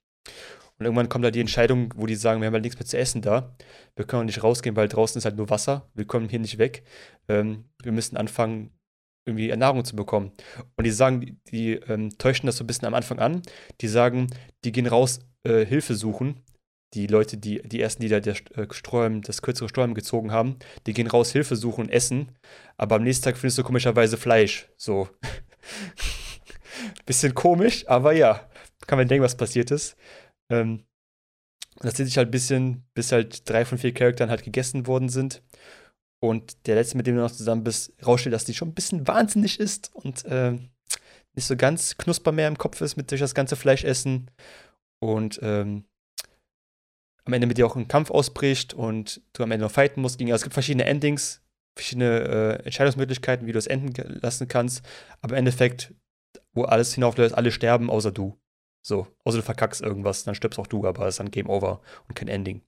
Und irgendwann kommt da die Entscheidung, wo die sagen, wir haben halt nichts mehr zu essen da. Wir können auch nicht rausgehen, weil draußen ist halt nur Wasser. Wir kommen hier nicht weg. Ähm, wir müssen anfangen, irgendwie Nahrung zu bekommen. Und die sagen, die, die ähm, täuschen das so ein bisschen am Anfang an. Die sagen, die gehen raus, äh, Hilfe suchen. Die Leute, die, die ersten, die da der äh, Sträum, das kürzere Sträumen gezogen haben, die gehen raus, Hilfe suchen und essen. Aber am nächsten Tag findest du komischerweise Fleisch. So. Bisschen komisch, aber ja. Kann man denken, was passiert ist. Ähm, das zieht sich halt ein bisschen, bis halt drei von vier Charakteren halt gegessen worden sind. Und der letzte, mit dem du noch zusammen bist, rausstellt, dass die schon ein bisschen wahnsinnig ist und ähm, nicht so ganz knusper mehr im Kopf ist mit durch das ganze Fleischessen. Und ähm, am Ende mit dir auch ein Kampf ausbricht und du am Ende noch fighten musst gegen. Also es gibt verschiedene Endings, verschiedene äh, Entscheidungsmöglichkeiten, wie du es enden lassen kannst. Aber im Endeffekt, wo alles hinaufläuft, alle sterben, außer du. So, außer du verkackst irgendwas, dann stirbst auch du, aber es ist dann Game Over und kein Ending.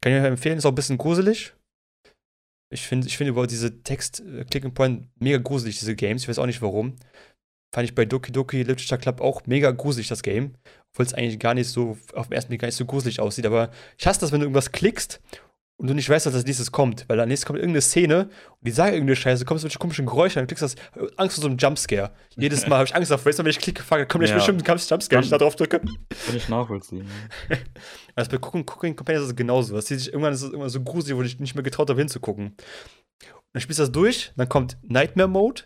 Kann ich euch empfehlen, ist auch ein bisschen gruselig. Ich finde ich find überhaupt diese Text-Click-and-Point mega gruselig, diese Games. Ich weiß auch nicht warum. Fand ich bei Doki Doki Literature Club auch mega gruselig, das Game. Obwohl es eigentlich gar nicht so, auf den ersten Blick gar nicht so gruselig aussieht. Aber ich hasse das, wenn du irgendwas klickst und du nicht weißt, was als nächstes kommt. Weil als nächstes kommt irgendeine Szene und die sagen irgendeine Scheiße, du kommst mit komischen Geräuschen, dann klickst du das, Angst vor so einem Jumpscare. Jedes Mal habe ich Angst davor, weißt du, wenn ich klicke, fuck, kommt gleich Ja. bestimmt ein Jumpscare, wenn ich da drauf drücke. Kann ich nachvollziehen. Also bei Cooking, Cooking Companions ist es genauso. Das sieht sich, irgendwann ist es immer so gruselig, wo ich nicht mehr getraut habe hinzugucken. Und dann spielst du das durch, dann kommt Nightmare Mode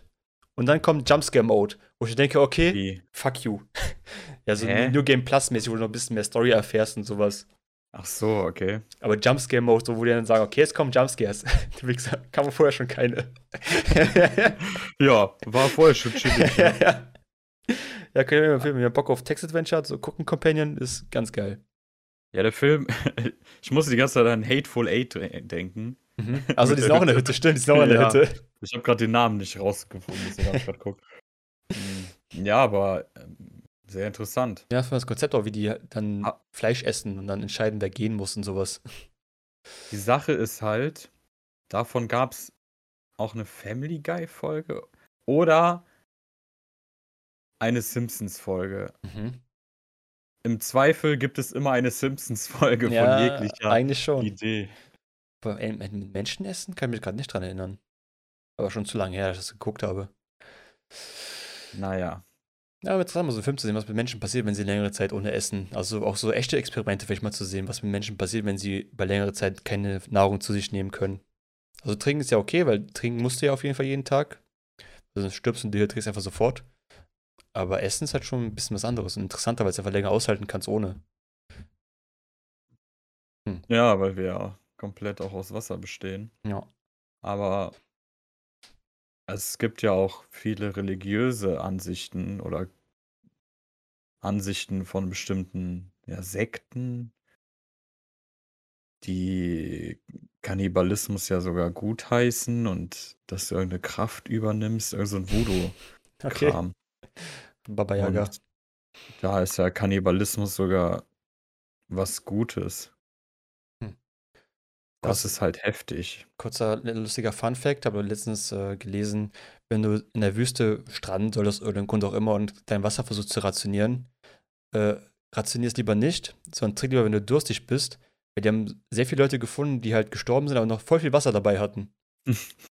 und dann kommt Jumpscare-Mode, wo ich denke, okay, Wie? fuck you. ja, so? New Game Plus-mäßig, wo du noch ein bisschen mehr Story erfährst und sowas. Ach so, okay. Aber Jumpscare-Mode, so, wo die dann sagen, okay, jetzt kommen Jumpscares. Die Wichser, kam vorher schon keine. Ja, war vorher schon chillig. ja. ja, ja könnt ihr mir empfehlen, wenn ihr Bock auf Text-Adventure so gucken Companion ist ganz geil. Ja, der Film, ich musste die ganze Zeit an Hateful Eight denken. Mhm. Also, die sind auch in der Hütte, stimmt, die sind auch in der Ja. Hütte. Ich habe gerade den Namen nicht rausgefunden, deswegen habe ich gerade geguckt. Hm, Ja, aber ähm, sehr interessant. Ja, für das Konzept auch, wie die dann Ah. Fleisch essen und dann entscheiden, wer gehen muss und sowas. Die Sache ist halt, davon gab es auch eine Family Guy-Folge oder eine Simpsons-Folge. Mhm. Im Zweifel gibt es immer eine Simpsons-Folge von Ja, jeglicher eigentlich schon. Idee. Aber äh, mit Menschen essen kann ich mich gerade nicht dran erinnern. Aber schon zu lange her, dass ich das geguckt habe. Naja. Ja, aber interessant mal so einen Film zu sehen, was mit Menschen passiert, wenn sie längere Zeit ohne essen. Also auch so echte Experimente vielleicht mal zu sehen, was mit Menschen passiert, wenn sie bei längerer Zeit keine Nahrung zu sich nehmen können. Also trinken ist ja okay, weil trinken musst du ja auf jeden Fall jeden Tag. Also sonst stirbst und dehydrierst einfach sofort. Aber Essen ist halt schon ein bisschen was anderes und interessanter, weil es einfach länger aushalten kannst ohne. Ja, weil wir ja komplett auch aus Wasser bestehen. Ja. Aber es gibt ja auch viele religiöse Ansichten oder Ansichten von bestimmten ja, Sekten, die Kannibalismus ja sogar gutheißen und dass du irgendeine Kraft übernimmst, irgend so ein Voodoo-Kram. Okay. Baba Yaga. Und da ist ja Kannibalismus sogar was Gutes. Das ist halt heftig. Kurzer lustiger Fun Fact, habe letztens äh, gelesen, wenn du in der Wüste stranden soll aus irgendeinem Grund auch immer und dein Wasser versuchst zu rationieren, äh, rationierst lieber nicht, sondern trink lieber, wenn du durstig bist. Weil die haben sehr viele Leute gefunden, die halt gestorben sind, aber noch voll viel Wasser dabei hatten.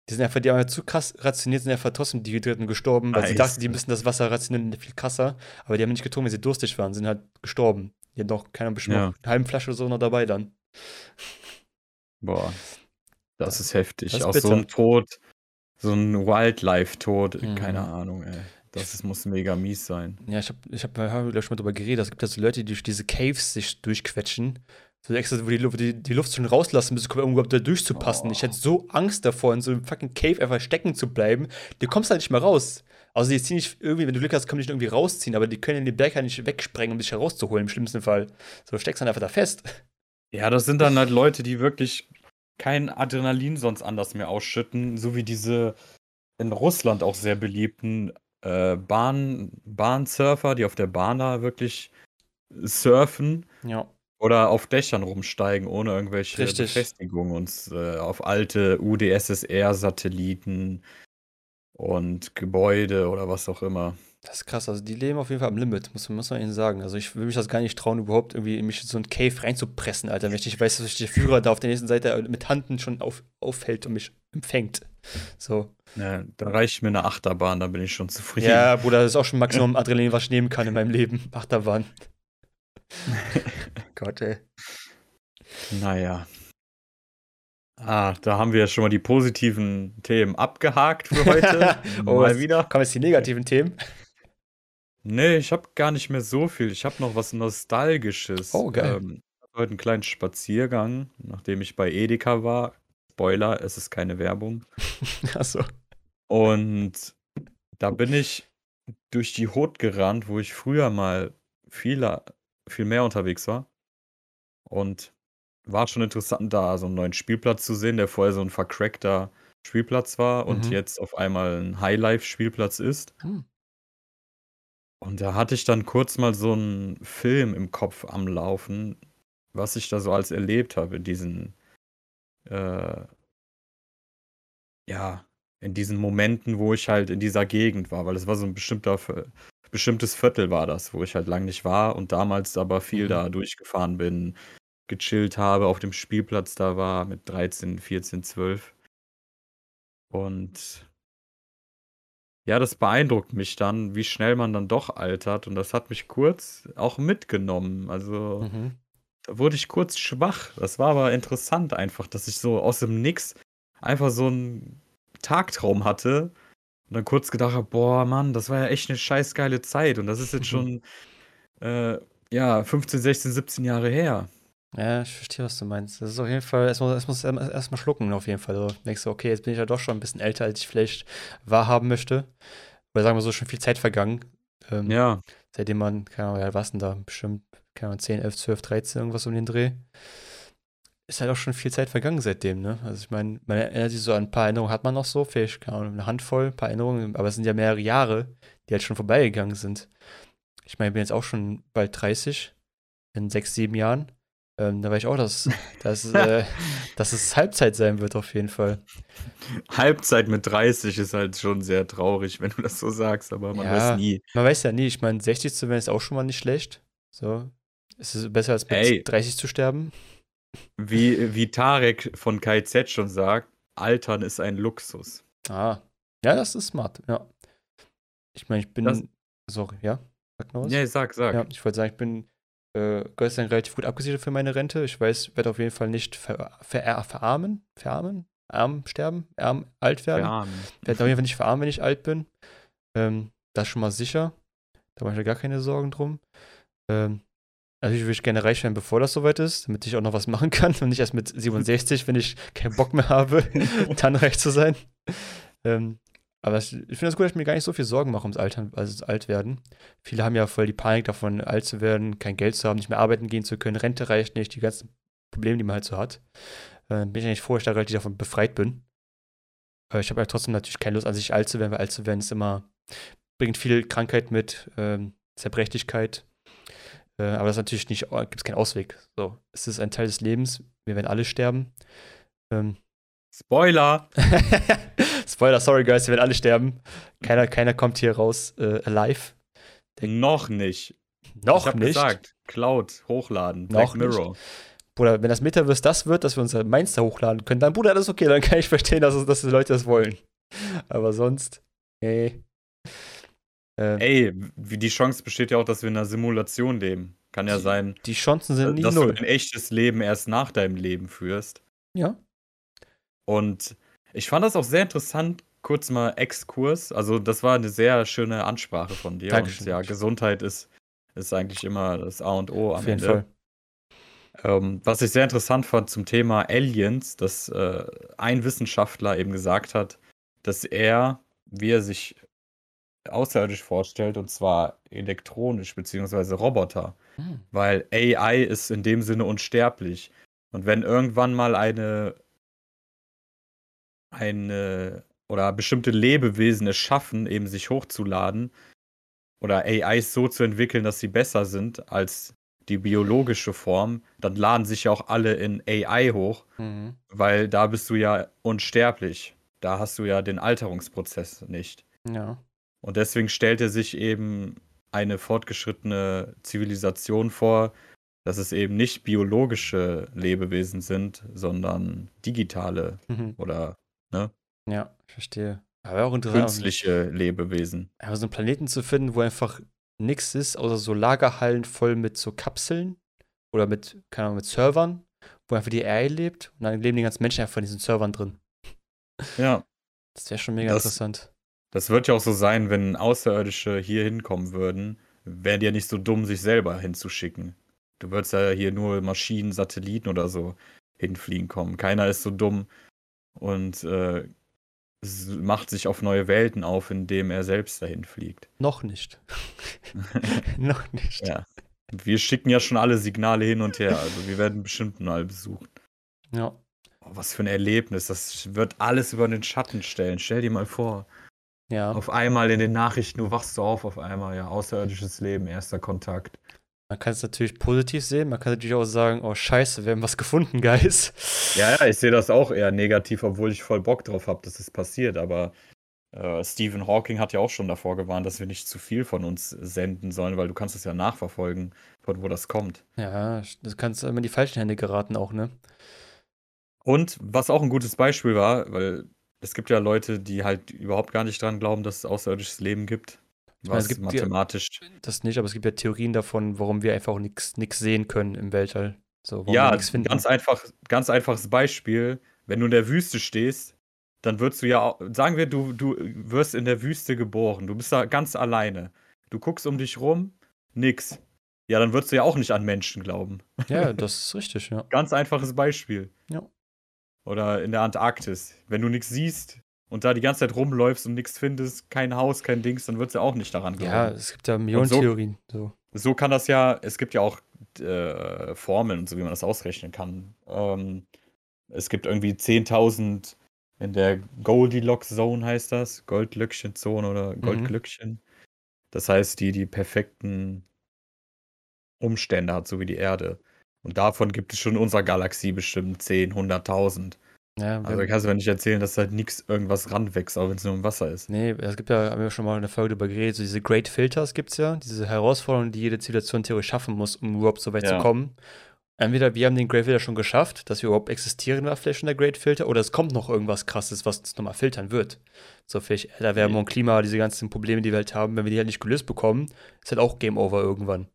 Die sind einfach, die haben halt zu krass rationiert, sind einfach trotzdem dehydriert und gestorben, weil sie Nice. dachten, die müssen das Wasser rationieren viel krasser, aber die haben nicht getrunken, wenn sie durstig waren, sind halt gestorben. Die haben doch, keine Ahnung, Ja. noch eine halbe Flasche oder so noch dabei dann. Boah, das ist heftig. Das ist Auch so bitter. ein Tod, so ein Wildlife-Tod, Mhm. keine Ahnung, ey. Das ist, muss mega mies sein. Ja, ich habe ich hab, hab, glaub ich, mal drüber geredet. Es gibt ja so Leute, die durch diese Caves sich durchquetschen. So extra, wo die, Lu- die, die Luft schon rauslassen müssen, um überhaupt da durchzupassen. Oh. Ich hätte so Angst davor, in so einem fucking Cave einfach stecken zu bleiben. Du kommst halt nicht mehr raus. Also die ziehen nicht irgendwie, wenn du Glück hast, können die dich irgendwie rausziehen, aber die können in den Berg halt nicht wegsprengen, um dich herauszuholen, im schlimmsten Fall. So, du steckst dann einfach da fest. Ja, das sind dann halt Leute, die wirklich kein Adrenalin sonst anders mehr ausschütten, so wie diese in Russland auch sehr beliebten äh, Bahn, Bahnsurfer, die auf der Bahn da wirklich surfen Ja. oder auf Dächern rumsteigen ohne irgendwelche Richtig. Befestigungen und äh, auf alte UdSSR-Satelliten und Gebäude oder was auch immer. Das ist krass. Also die leben auf jeden Fall am Limit, muss, muss man ihnen sagen. Also ich will mich das gar nicht trauen, überhaupt irgendwie in mich in so ein Cave reinzupressen, Alter. Wenn ich nicht weiß, dass sich der Führer da auf der nächsten Seite mit Handen schon auf, aufhält und mich empfängt. So. Ja, da reicht mir eine Achterbahn, da bin ich schon zufrieden. Ja, Bruder, das ist auch schon Maximum Adrenalin, was ich nehmen kann in meinem Leben. Achterbahn. Gott, ey. Naja. Ah, da haben wir ja schon mal die positiven Themen abgehakt für heute. Oh, mal wieder. Kommen jetzt die negativen Themen? Nee, ich habe gar nicht mehr so viel. Ich habe noch was Nostalgisches. Oh, geil. Ähm, ich hatte heute einen kleinen Spaziergang, nachdem ich bei Edeka war. Spoiler, es ist keine Werbung. Achso. Und da bin ich durch die Hut gerannt, wo ich früher mal viel, viel mehr unterwegs war. Und war schon interessant, da so einen neuen Spielplatz zu sehen, der vorher so ein vercrackter Spielplatz war und Mhm. jetzt auf einmal ein Highlife-Spielplatz ist. Hm. Und da hatte ich dann kurz mal so einen Film im Kopf am Laufen, was ich da so als erlebt habe, in diesen, äh, ja, in diesen Momenten, wo ich halt in dieser Gegend war, weil es war so ein bestimmter, bestimmtes Viertel war das, wo ich halt lang nicht war und damals aber viel Mhm. da durchgefahren bin, gechillt habe, auf dem Spielplatz da war mit 13, 14, 12. Und ja, das beeindruckt mich dann, wie schnell man dann doch altert. Und das hat mich kurz auch mitgenommen. Also Mhm. da wurde ich kurz schwach. Das war aber interessant einfach, dass ich so aus dem Nix einfach so einen Tagtraum hatte. und dann kurz gedacht habe, boah, Mann, das war ja echt eine scheiß geile Zeit. Und das ist jetzt schon, äh, ja, 15, 16, 17 Jahre her. Ja, ich verstehe, was du meinst. Das ist auf jeden Fall, es muss, es muss erstmal schlucken, auf jeden Fall. So, denkst du, okay, jetzt bin ich ja doch schon ein bisschen älter, als ich vielleicht wahrhaben möchte. Oder sagen wir so, schon viel Zeit vergangen. Ähm, ja. Seitdem man, keine Ahnung, ja, was denn da? Bestimmt, keine Ahnung, 10, 11, 12, 13, irgendwas um den Dreh. Ist halt auch schon viel Zeit vergangen seitdem, ne? Also ich meine, man erinnert sich so an ein paar Erinnerungen hat man noch so, vielleicht, keine Ahnung, eine Handvoll, ein paar Erinnerungen, aber es sind ja mehrere Jahre, die halt schon vorbeigegangen sind. Ich meine, ich bin jetzt auch schon bald 30, in sechs, sieben Jahren. Ähm, da weiß ich auch, dass, dass, äh, dass es Halbzeit sein wird, auf jeden Fall. Halbzeit mit 30 ist halt schon sehr traurig, wenn du das so sagst, aber man ja, weiß nie. Man weiß ja nie. Ich meine, 60 zu werden ist auch schon mal nicht schlecht. So. Es ist besser als mit Ey, 30 zu sterben. Wie, wie Tarek von KZ schon sagt, Altern ist ein Luxus. Ah. Ja, das ist smart, ja. Ich meine, ich bin. Das, sorry, ja? Sag noch was? Ja, sag, sag. Ja, ich wollte sagen, ich bin äh, Gott sei Dank relativ gut abgesichert für meine Rente. Ich weiß, werde auf jeden Fall nicht ver, ver, verarmen, verarmen, arm sterben, arm, alt werden. Verarmen. Ich werde auf jeden Fall nicht verarmen, wenn ich alt bin. Ähm, das ist schon mal sicher. Da mache ich mir gar keine Sorgen drum. Ähm, natürlich würde ich gerne reich werden, bevor das soweit ist, damit ich auch noch was machen kann und nicht erst mit 67, wenn ich keinen Bock mehr habe, dann reich zu sein. Ähm, aber ich finde das gut, dass ich mir gar nicht so viel Sorgen mache ums Altern, also alt werden. Viele haben ja voll die Panik davon, alt zu werden, kein Geld zu haben, nicht mehr arbeiten gehen zu können, Rente reicht nicht, die ganzen Probleme, die man halt so hat. Äh, bin ich eigentlich froh, dass ich da relativ davon befreit bin. Aber ich habe ja trotzdem natürlich keine Lust an sich alt zu werden, weil alt zu werden ist immer, bringt viel Krankheit mit, ähm, Zerbrechlichkeit. Äh, aber das ist natürlich nicht, gibt es keinen Ausweg. So, es ist ein Teil des Lebens, wir werden alle sterben. Ähm, Spoiler! Spoiler, sorry guys, wir werden alle sterben. Keiner, keiner kommt hier raus äh, alive. Der noch nicht. Noch ich hab nicht. gesagt, Cloud hochladen, noch Black Mirror. Nicht. Bruder, wenn das Metaverse das wird, dass wir unser Mainz hochladen können, dann Bruder, das ist okay, dann kann ich verstehen, dass, dass die Leute das wollen. Aber sonst. Ähm, Ey, wie die Chance besteht ja auch, dass wir in einer Simulation leben. Kann ja sein. Die Chancen sind nicht dass null. du ein echtes Leben erst nach deinem Leben führst. Ja. Und ich fand das auch sehr interessant, kurz mal Exkurs. Also, das war eine sehr schöne Ansprache von dir. Dankeschön. Und ja, Gesundheit ist, ist eigentlich immer das A und O am Auf jeden Ende. Fall. Ähm, was ich sehr interessant fand zum Thema Aliens, dass äh, ein Wissenschaftler eben gesagt hat, dass er, wie er sich außerirdisch vorstellt, und zwar elektronisch beziehungsweise Roboter, hm. weil AI ist in dem Sinne unsterblich. Und wenn irgendwann mal eine eine oder bestimmte Lebewesen es schaffen, eben sich hochzuladen oder AIs so zu entwickeln, dass sie besser sind als die biologische Form, dann laden sich ja auch alle in AI hoch, mhm. weil da bist du ja unsterblich. Da hast du ja den Alterungsprozess nicht. Ja. Und deswegen stellt er sich eben eine fortgeschrittene Zivilisation vor, dass es eben nicht biologische Lebewesen sind, sondern digitale mhm. oder Ne? Ja, ich verstehe. Aber auch interessant. Künstliche Lebewesen. Aber so einen Planeten zu finden, wo einfach nichts ist, außer so Lagerhallen voll mit so Kapseln oder mit, keine Ahnung, mit Servern, wo einfach die AI lebt und dann leben die ganzen Menschen einfach in diesen Servern drin. Ja. Das wäre schon mega das, interessant. Das wird ja auch so sein, wenn Außerirdische hier hinkommen würden, wären die ja nicht so dumm, sich selber hinzuschicken. Du würdest ja hier nur Maschinen, Satelliten oder so hinfliegen kommen. Keiner ist so dumm, und äh, macht sich auf neue Welten auf, indem er selbst dahin fliegt. Noch nicht. Noch nicht. Ja. Wir schicken ja schon alle Signale hin und her, also wir werden bestimmt mal besucht. Ja. Oh, was für ein Erlebnis, das wird alles über den Schatten stellen. Stell dir mal vor. Ja. Auf einmal in den Nachrichten, du wachst so auf, auf einmal, ja, außerirdisches Leben, erster Kontakt. Man kann es natürlich positiv sehen, man kann natürlich auch sagen, oh scheiße, wir haben was gefunden, Guys. Ja, ja, ich sehe das auch eher negativ, obwohl ich voll Bock drauf habe, dass es passiert. Aber äh, Stephen Hawking hat ja auch schon davor gewarnt, dass wir nicht zu viel von uns senden sollen, weil du kannst es ja nachverfolgen, von wo das kommt. Ja, das kannst immer in die falschen Hände geraten auch, ne? Und was auch ein gutes Beispiel war, weil es gibt ja Leute, die halt überhaupt gar nicht dran glauben, dass es außerirdisches Leben gibt. Was meine, mathematisch. Ja, das nicht, aber es gibt ja Theorien davon, warum wir einfach nichts sehen können im Weltall. So, ja, ganz einfach, ganz einfaches Beispiel. Wenn du in der Wüste stehst dann wirst du ja, sagen wir, du, du wirst in der Wüste geboren, du bist da ganz alleine. Du guckst um dich rum, nix. Ja, dann würdest du ja auch nicht an Menschen glauben. Ja, das ist richtig, ja. Ganz einfaches Beispiel. Ja. Oder in der Antarktis. Wenn du nichts siehst und da die ganze Zeit rumläufst und nichts findest, kein Haus, kein Dings, dann würdest du auch nicht daran glauben. Ja, es gibt ja Millionen so- Theorien. So. So kann das ja, es gibt ja auch äh, Formeln und so, wie man das ausrechnen kann. Ähm, es gibt irgendwie 10.000 in der Goldilocks Zone heißt das, Goldlöckchen Zone oder Goldglöckchen. Das heißt, die die perfekten Umstände hat, so wie die Erde. Und davon gibt es schon in unserer Galaxie bestimmt 10, 100.000. Ja, Also wir- kannst du mir nicht erzählen, dass halt nichts irgendwas ranwächst, auch wenn es nur im Wasser ist. Nee, es gibt ja, haben wir schon mal eine Folge darüber geredet, so diese Great Filters gibt es ja, diese Herausforderungen, die jede Zivilisation theoretisch schaffen muss, um überhaupt so weit Ja. zu kommen. Entweder wir haben den Great Filter schon geschafft, dass wir überhaupt existieren, war vielleicht schon der Great Filter, oder es kommt noch irgendwas krasses, was uns nochmal filtern wird. So vielleicht Erderwärmung, Klima, diese ganzen Probleme, die wir halt haben, wenn wir die halt nicht gelöst bekommen, ist halt auch Game Over irgendwann.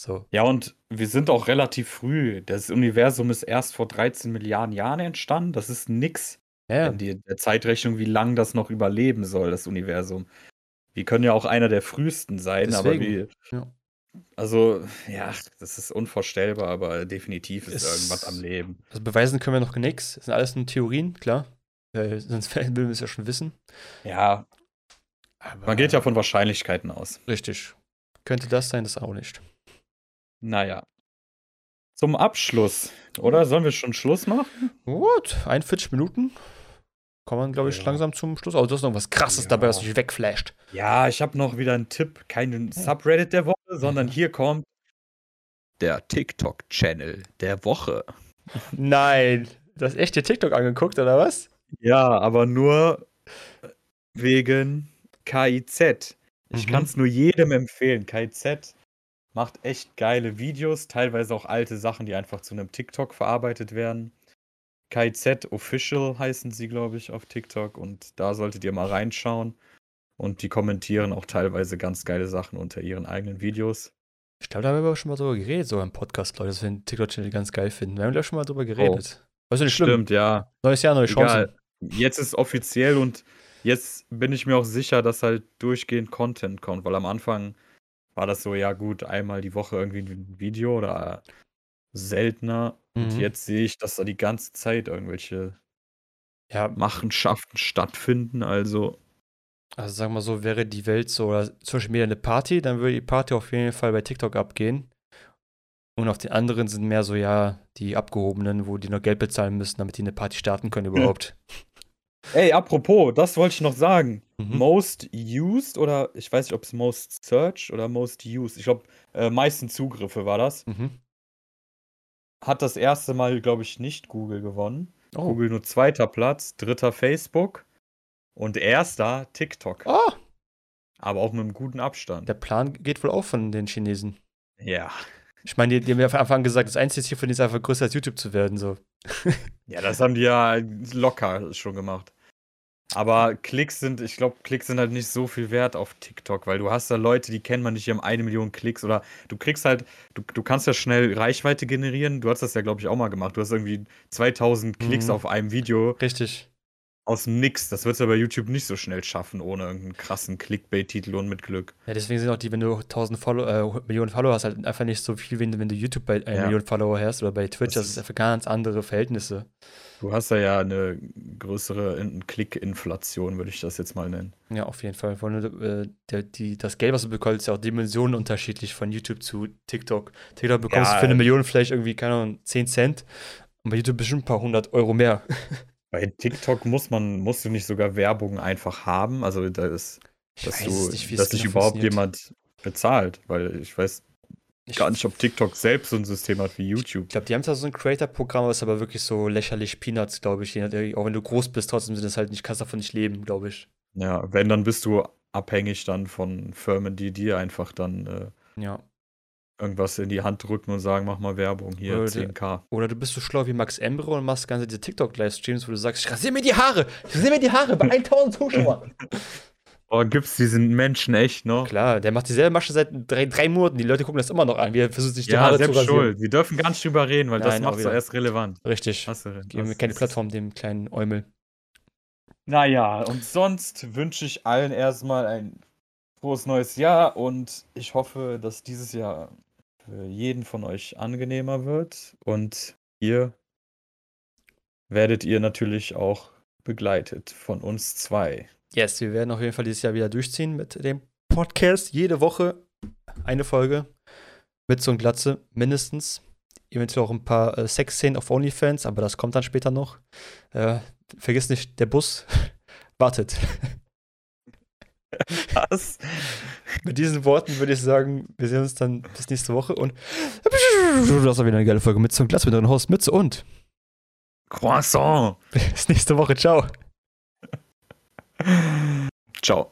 So. Ja, und wir sind auch relativ früh. Das Universum ist erst vor 13 Milliarden Jahren entstanden. Das ist nix Ja, in die, der Zeitrechnung, wie lange das noch überleben soll, das Universum. Wir können ja auch einer der frühesten sein, aber Deswegen, wie. ja. Also, ja, das ist unvorstellbar, aber definitiv ist Es- irgendwas am Leben. also beweisen können wir noch nichts. Das sind alles nur Theorien, klar. Äh, sonst würden wir es ja schon wissen. Ja, Aber man geht ja von Wahrscheinlichkeiten aus. Richtig. Könnte das sein, das auch nicht. Naja. Zum Abschluss, oder? Sollen wir schon Schluss machen? Gut, 41 Minuten. Kommen wir, glaube ich, Ja. langsam zum Schluss. Aber du hast noch was Krasses Ja. dabei, was mich wegflasht. Ja, ich habe noch wieder einen Tipp. Keinen Subreddit der Woche, sondern hier kommt der TikTok-Channel der Woche. Nein. Du hast echt dir TikTok angeguckt, oder was? Ja, aber nur wegen KIZ. Ich Mhm. kann es nur jedem empfehlen. KIZ macht echt geile Videos, teilweise auch alte Sachen, die einfach zu einem TikTok verarbeitet werden. KIZ Official heißen sie, glaube ich, auf TikTok und da solltet ihr mal reinschauen. Und die kommentieren auch teilweise ganz geile Sachen unter ihren eigenen Videos. Ich glaube, da haben wir aber schon mal drüber geredet, so im Podcast, Leute, dass wir den TikTok-Channel ganz geil finden. Wir haben da schon mal drüber geredet. Weißt du, nicht schlimm. Oh. Stimmt, ja. Neues Jahr, neue Chancen. Egal. Jetzt ist offiziell und jetzt bin ich mir auch sicher, dass halt durchgehend Content kommt, weil am Anfang war das so, ja gut, einmal die Woche irgendwie ein Video oder seltener. Und Mhm. jetzt sehe ich, dass da die ganze Zeit irgendwelche Ja, Machenschaften stattfinden. Also, also sagen wir so, wäre die Welt so, oder Social Media eine Party, dann würde die Party auf jeden Fall bei TikTok abgehen. Und auf den anderen sind mehr so, ja, die Abgehobenen, wo die noch Geld bezahlen müssen, damit die eine Party starten können überhaupt. Ey, apropos, das wollte ich noch sagen. Mhm. Most used oder ich weiß nicht, ob es most searched oder most used. Ich glaube, äh, meisten Zugriffe war das. Mhm. Hat das erste Mal, glaube ich, nicht Google gewonnen. Oh. Google nur zweiter Platz, dritter Facebook und erster TikTok. oh, Aber auch mit einem guten Abstand. der Plan geht wohl auch von den Chinesen. Ja. Ich meine, die, die haben ja von Anfang an gesagt, das einzige Ziel von denen ist einfach größer als YouTube zu werden. So. Ja, das haben die ja locker schon gemacht. Aber Klicks sind, ich glaube, Klicks sind halt nicht so viel wert auf TikTok, weil du hast da Leute, die kennen man nicht, die haben eine Million Klicks oder du kriegst halt, du, du kannst ja schnell Reichweite generieren. Du hast das ja, glaube ich, auch mal gemacht. Du hast irgendwie 2000 Klicks Mhm. auf einem Video Richtig. Aus dem Nix. Das wird du bei YouTube nicht so schnell schaffen, ohne irgendeinen krassen Clickbait-Titel und mit Glück. Ja, deswegen sind auch die, wenn du 1000 Follow äh, Millionen Follower hast, halt einfach nicht so viel, wie wenn du YouTube bei einer Ja. Million Follower hast oder bei Twitch. Das Das, ist- einfach ganz andere Verhältnisse. Du hast da ja eine größere In- Klick-Inflation, würde ich das jetzt mal nennen. Ja, auf jeden Fall. Vor allem, äh, der, die, das Geld, was du bekommst, ist ja auch Dimensionen unterschiedlich von YouTube zu TikTok. TikTok bekommst Ja, du für eine äh, Million vielleicht irgendwie, keine Ahnung, 10 Cent. Und bei YouTube bestimmt ein paar hundert Euro mehr. Bei TikTok muss man, musst du nicht sogar Werbung einfach haben. Also da ist, dass du, nicht, dass dich genau überhaupt jemand bezahlt, weil ich weiß Ich gar nicht, ob TikTok selbst so ein System hat wie YouTube. Ich glaube, die haben zwar so ein Creator-Programm, was aber wirklich so lächerlich Peanuts, glaube ich. nachdem, Auch wenn du groß bist, trotzdem sind das halt nicht, kannst davon nicht leben, glaube ich. Ja, wenn, dann bist du abhängig dann von Firmen, die dir einfach dann äh, Ja. Irgendwas in die Hand drücken und sagen, mach mal Werbung hier, Oder- 10k. Oder du bist so schlau wie Max Embre und machst ganze diese TikTok-Livestreams, wo du sagst, ich rasiere mir die Haare, ich rasiere mir die Haare bei 1000 Zuschauern. Oh, gibt's diesen Menschen echt noch? Klar, der macht dieselbe Masche seit drei, drei Monaten. Die Leute gucken das immer noch an, wie er versucht, sich die Ja, Haare zu selbst rasieren. schuld. Wir dürfen gar nicht drüber reden, weil das Nein, auch macht so wieder. erst relevant. Richtig. Hast du, Geben wir das keine Plattform dem kleinen Eumel. Naja, und sonst wünsche ich allen erstmal ein frohes neues Jahr und ich hoffe, dass dieses Jahr für jeden von euch angenehmer wird und ihr werdet ihr natürlich auch begleitet von uns zwei. Yes, wir werden auf jeden Fall dieses Jahr wieder durchziehen mit dem Podcast. Jede Woche eine Folge mit so und Glatze mindestens. Eventuell auch ein paar äh, Sexszenen auf OnlyFans, aber das kommt dann später noch. Äh, vergiss nicht, der Bus wartet. Was? Mit diesen Worten würde ich sagen, wir sehen uns dann bis nächste Woche und das war wieder eine geile Folge mit zum Glatz mit eurem Host Mütze und Croissant. bis nächste Woche. Ciao. Ciao.